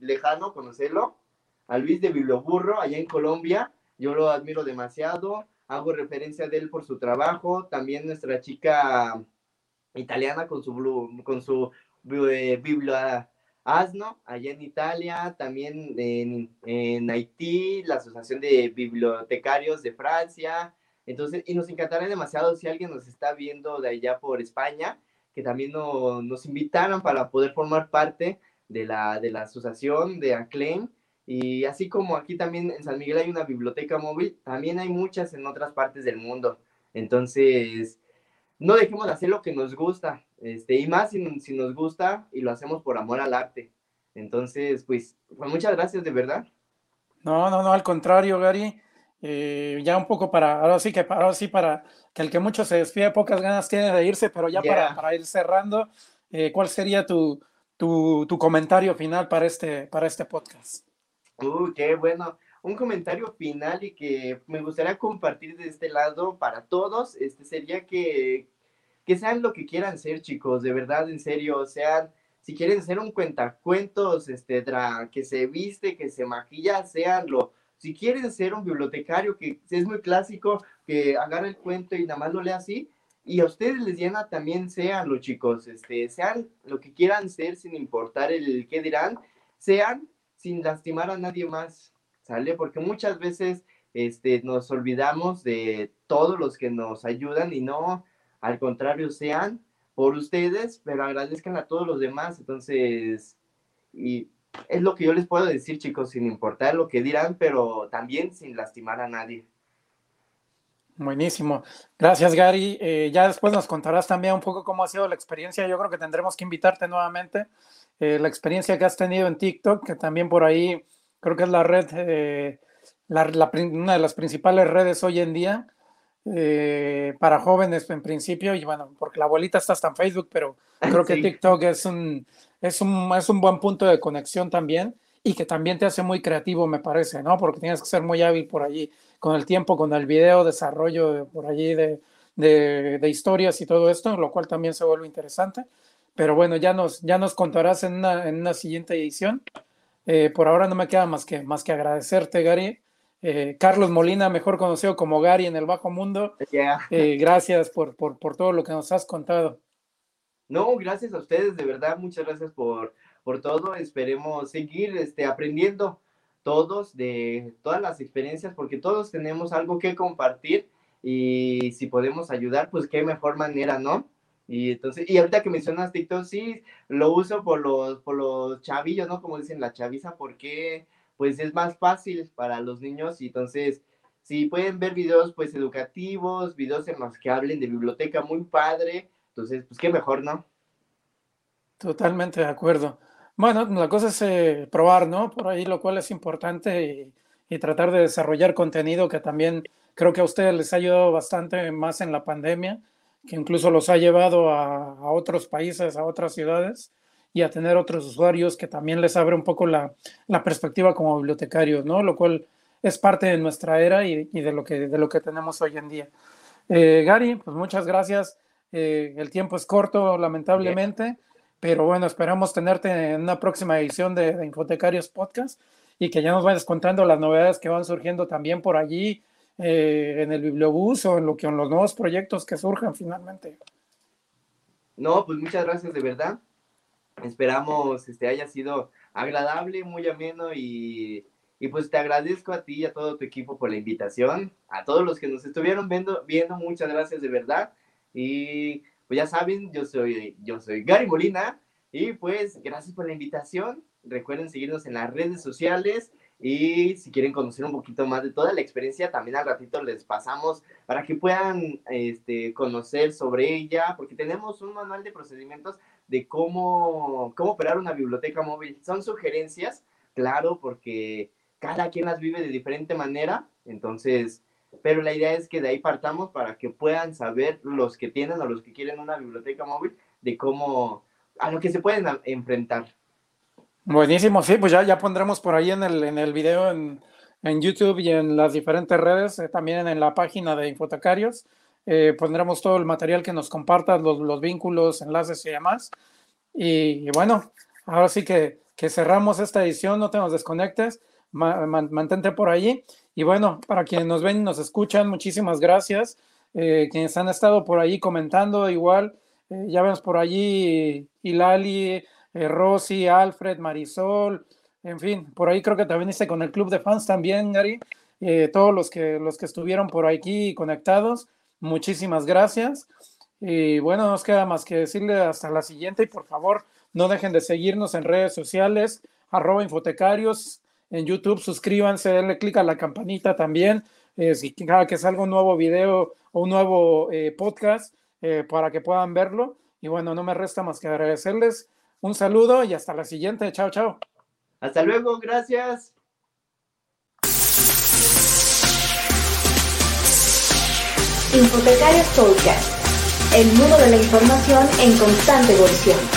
lejano conocerlo, a Luis de Biblioburro, allá en Colombia, yo lo admiro demasiado, hago referencia de él por su trabajo, también nuestra chica italiana con su, con su eh, Biblia Asno, allá en Italia, también en, en, Haití, la Asociación de Bibliotecarios de Francia. Entonces, y nos encantaría demasiado si alguien nos está viendo de allá por España, que también nos invitaran para poder formar parte de la, de la asociación de Acclaim. Y así como aquí también en San Miguel hay una biblioteca móvil, también hay muchas en otras partes del mundo. Entonces, no dejemos de hacer lo que nos gusta, este, y más si, si nos gusta y lo hacemos por amor al arte. Entonces, pues, pues muchas gracias de verdad. No, no, no, al contrario, Gary. Eh, ya un poco para, ahora sí que ahora sí para que el que mucho se despide, pocas ganas tiene de irse, pero ya para, para, ir cerrando, eh, ¿cuál sería tu, tu, tu, comentario final para este, para este podcast? Uh, qué bueno. Un comentario final y que me gustaría compartir de este lado para todos, este sería que, que sean lo que quieran ser, chicos, de verdad, en serio, sean, si quieren ser un cuentacuentos, este, que se viste, que se maquilla, seanlo. Si quieren ser un bibliotecario, que es muy clásico, que agarra el cuento y nada más lo lea así, y a ustedes les llena también, seanlo, chicos, este, sean lo que quieran ser sin importar el qué dirán, sean sin lastimar a nadie más, ¿sale? Porque muchas veces este, nos olvidamos de todos los que nos ayudan y no, al contrario, sean por ustedes, pero agradezcan a todos los demás. Entonces, y es lo que yo les puedo decir, chicos, sin importar lo que dirán, pero también sin lastimar a nadie. Buenísimo. Gracias, Gary. Eh, ya después nos contarás también un poco cómo ha sido la experiencia. Yo creo que tendremos que invitarte nuevamente. Eh, la experiencia que has tenido en TikTok, que también por ahí creo que es la red, eh, una de las principales redes hoy en día. Eh, para jóvenes en principio, y bueno, porque la abuelita está hasta en Facebook, pero creo que TikTok es un, es, un, es un buen punto de conexión también y que también te hace muy creativo, me parece, ¿no? Porque tienes que ser muy hábil por allí, con el tiempo, con el video, desarrollo por allí de, de, de historias y todo esto, lo cual también se vuelve interesante. Pero bueno, ya nos, ya nos contarás en una, en una siguiente edición. Eh, por ahora no me queda más que, más que agradecerte, Gary, eh, Carlos Molina, mejor conocido como Gary en el Bajo Mundo. Eh, gracias por, por, por, todo lo que nos has contado. No, gracias a ustedes, de verdad, muchas gracias por, por todo. Esperemos seguir este, aprendiendo todos de todas las experiencias, porque todos tenemos algo que compartir y si podemos ayudar, pues qué mejor manera, ¿no? Y entonces, y ahorita que mencionas TikTok, sí, lo uso por los, por los chavillos, ¿no? Como dicen la chaviza, porque pues es más fácil para los niños y entonces si pueden ver videos pues educativos, videos en los que hablen de biblioteca muy padre, entonces pues qué mejor, ¿no? Totalmente de acuerdo. Bueno, la cosa es eh, probar, ¿no? Por ahí lo cual es importante y, tratar de desarrollar contenido que también creo que a ustedes les ha ayudado bastante más en la pandemia, que incluso los ha llevado a, otros países, a otras ciudades y a tener otros usuarios que también les abre un poco la, perspectiva como bibliotecarios, ¿no? Lo cual es parte de nuestra era y, de, lo que, de lo que tenemos hoy en día. Eh, Gary, pues muchas gracias. Eh, el tiempo es corto, lamentablemente, pero bueno, esperamos tenerte en una próxima edición de, Infotecarios Podcast y que ya nos vayas contando las novedades que van surgiendo también por allí eh, en el Bibliobús o en, lo que, en los nuevos proyectos que surjan finalmente. No, pues muchas gracias de verdad. Esperamos este haya sido agradable, muy ameno y, y, pues te agradezco a ti y a todo tu equipo por la invitación. A todos los que nos estuvieron viendo, viendo muchas gracias de verdad. Y pues ya saben, yo soy, yo soy Gary Molina y pues gracias por la invitación. Recuerden seguirnos en las redes sociales y si quieren conocer un poquito más de toda la experiencia, también al ratito les pasamos para que puedan este, conocer sobre ella, porque tenemos un manual de procedimientos de cómo, cómo operar una biblioteca móvil. Son sugerencias, claro, porque cada quien las vive de diferente manera, entonces, pero la idea es que de ahí partamos para que puedan saber los que tienen o los que quieren una biblioteca móvil de cómo, a lo que se pueden enfrentar. Buenísimo, sí, pues ya, ya pondremos por ahí en el, en el video en, en YouTube y en las diferentes redes, eh, también en la página de Infotecarios. Eh, pondremos todo el material que nos compartas, los, los vínculos, enlaces y demás. Y, bueno, ahora sí que, que cerramos esta edición, no te nos desconectes, ma, man, mantente por allí. Y bueno, para quienes nos ven y nos escuchan, muchísimas gracias. Eh, quienes han estado por ahí comentando, igual, ya vemos por allí Hilali, eh, Rosy, Alfred, Marisol, en fin, por ahí creo que también hice con el club de fans también, Gary. todos los que, los que estuvieron por aquí conectados, muchísimas gracias. Y bueno, nos queda más que decirle hasta la siguiente y por favor no dejen de seguirnos en redes sociales, arroba infotecarios, en YouTube, suscríbanse, denle clic a la campanita también, eh, si cada que salga un nuevo video o un nuevo eh, podcast eh, para que puedan verlo. Y bueno, no me resta más que agradecerles. Un saludo y hasta la siguiente. Chao, chao. Hasta luego, gracias. Infotecarios Podcast, el mundo de la información en constante evolución.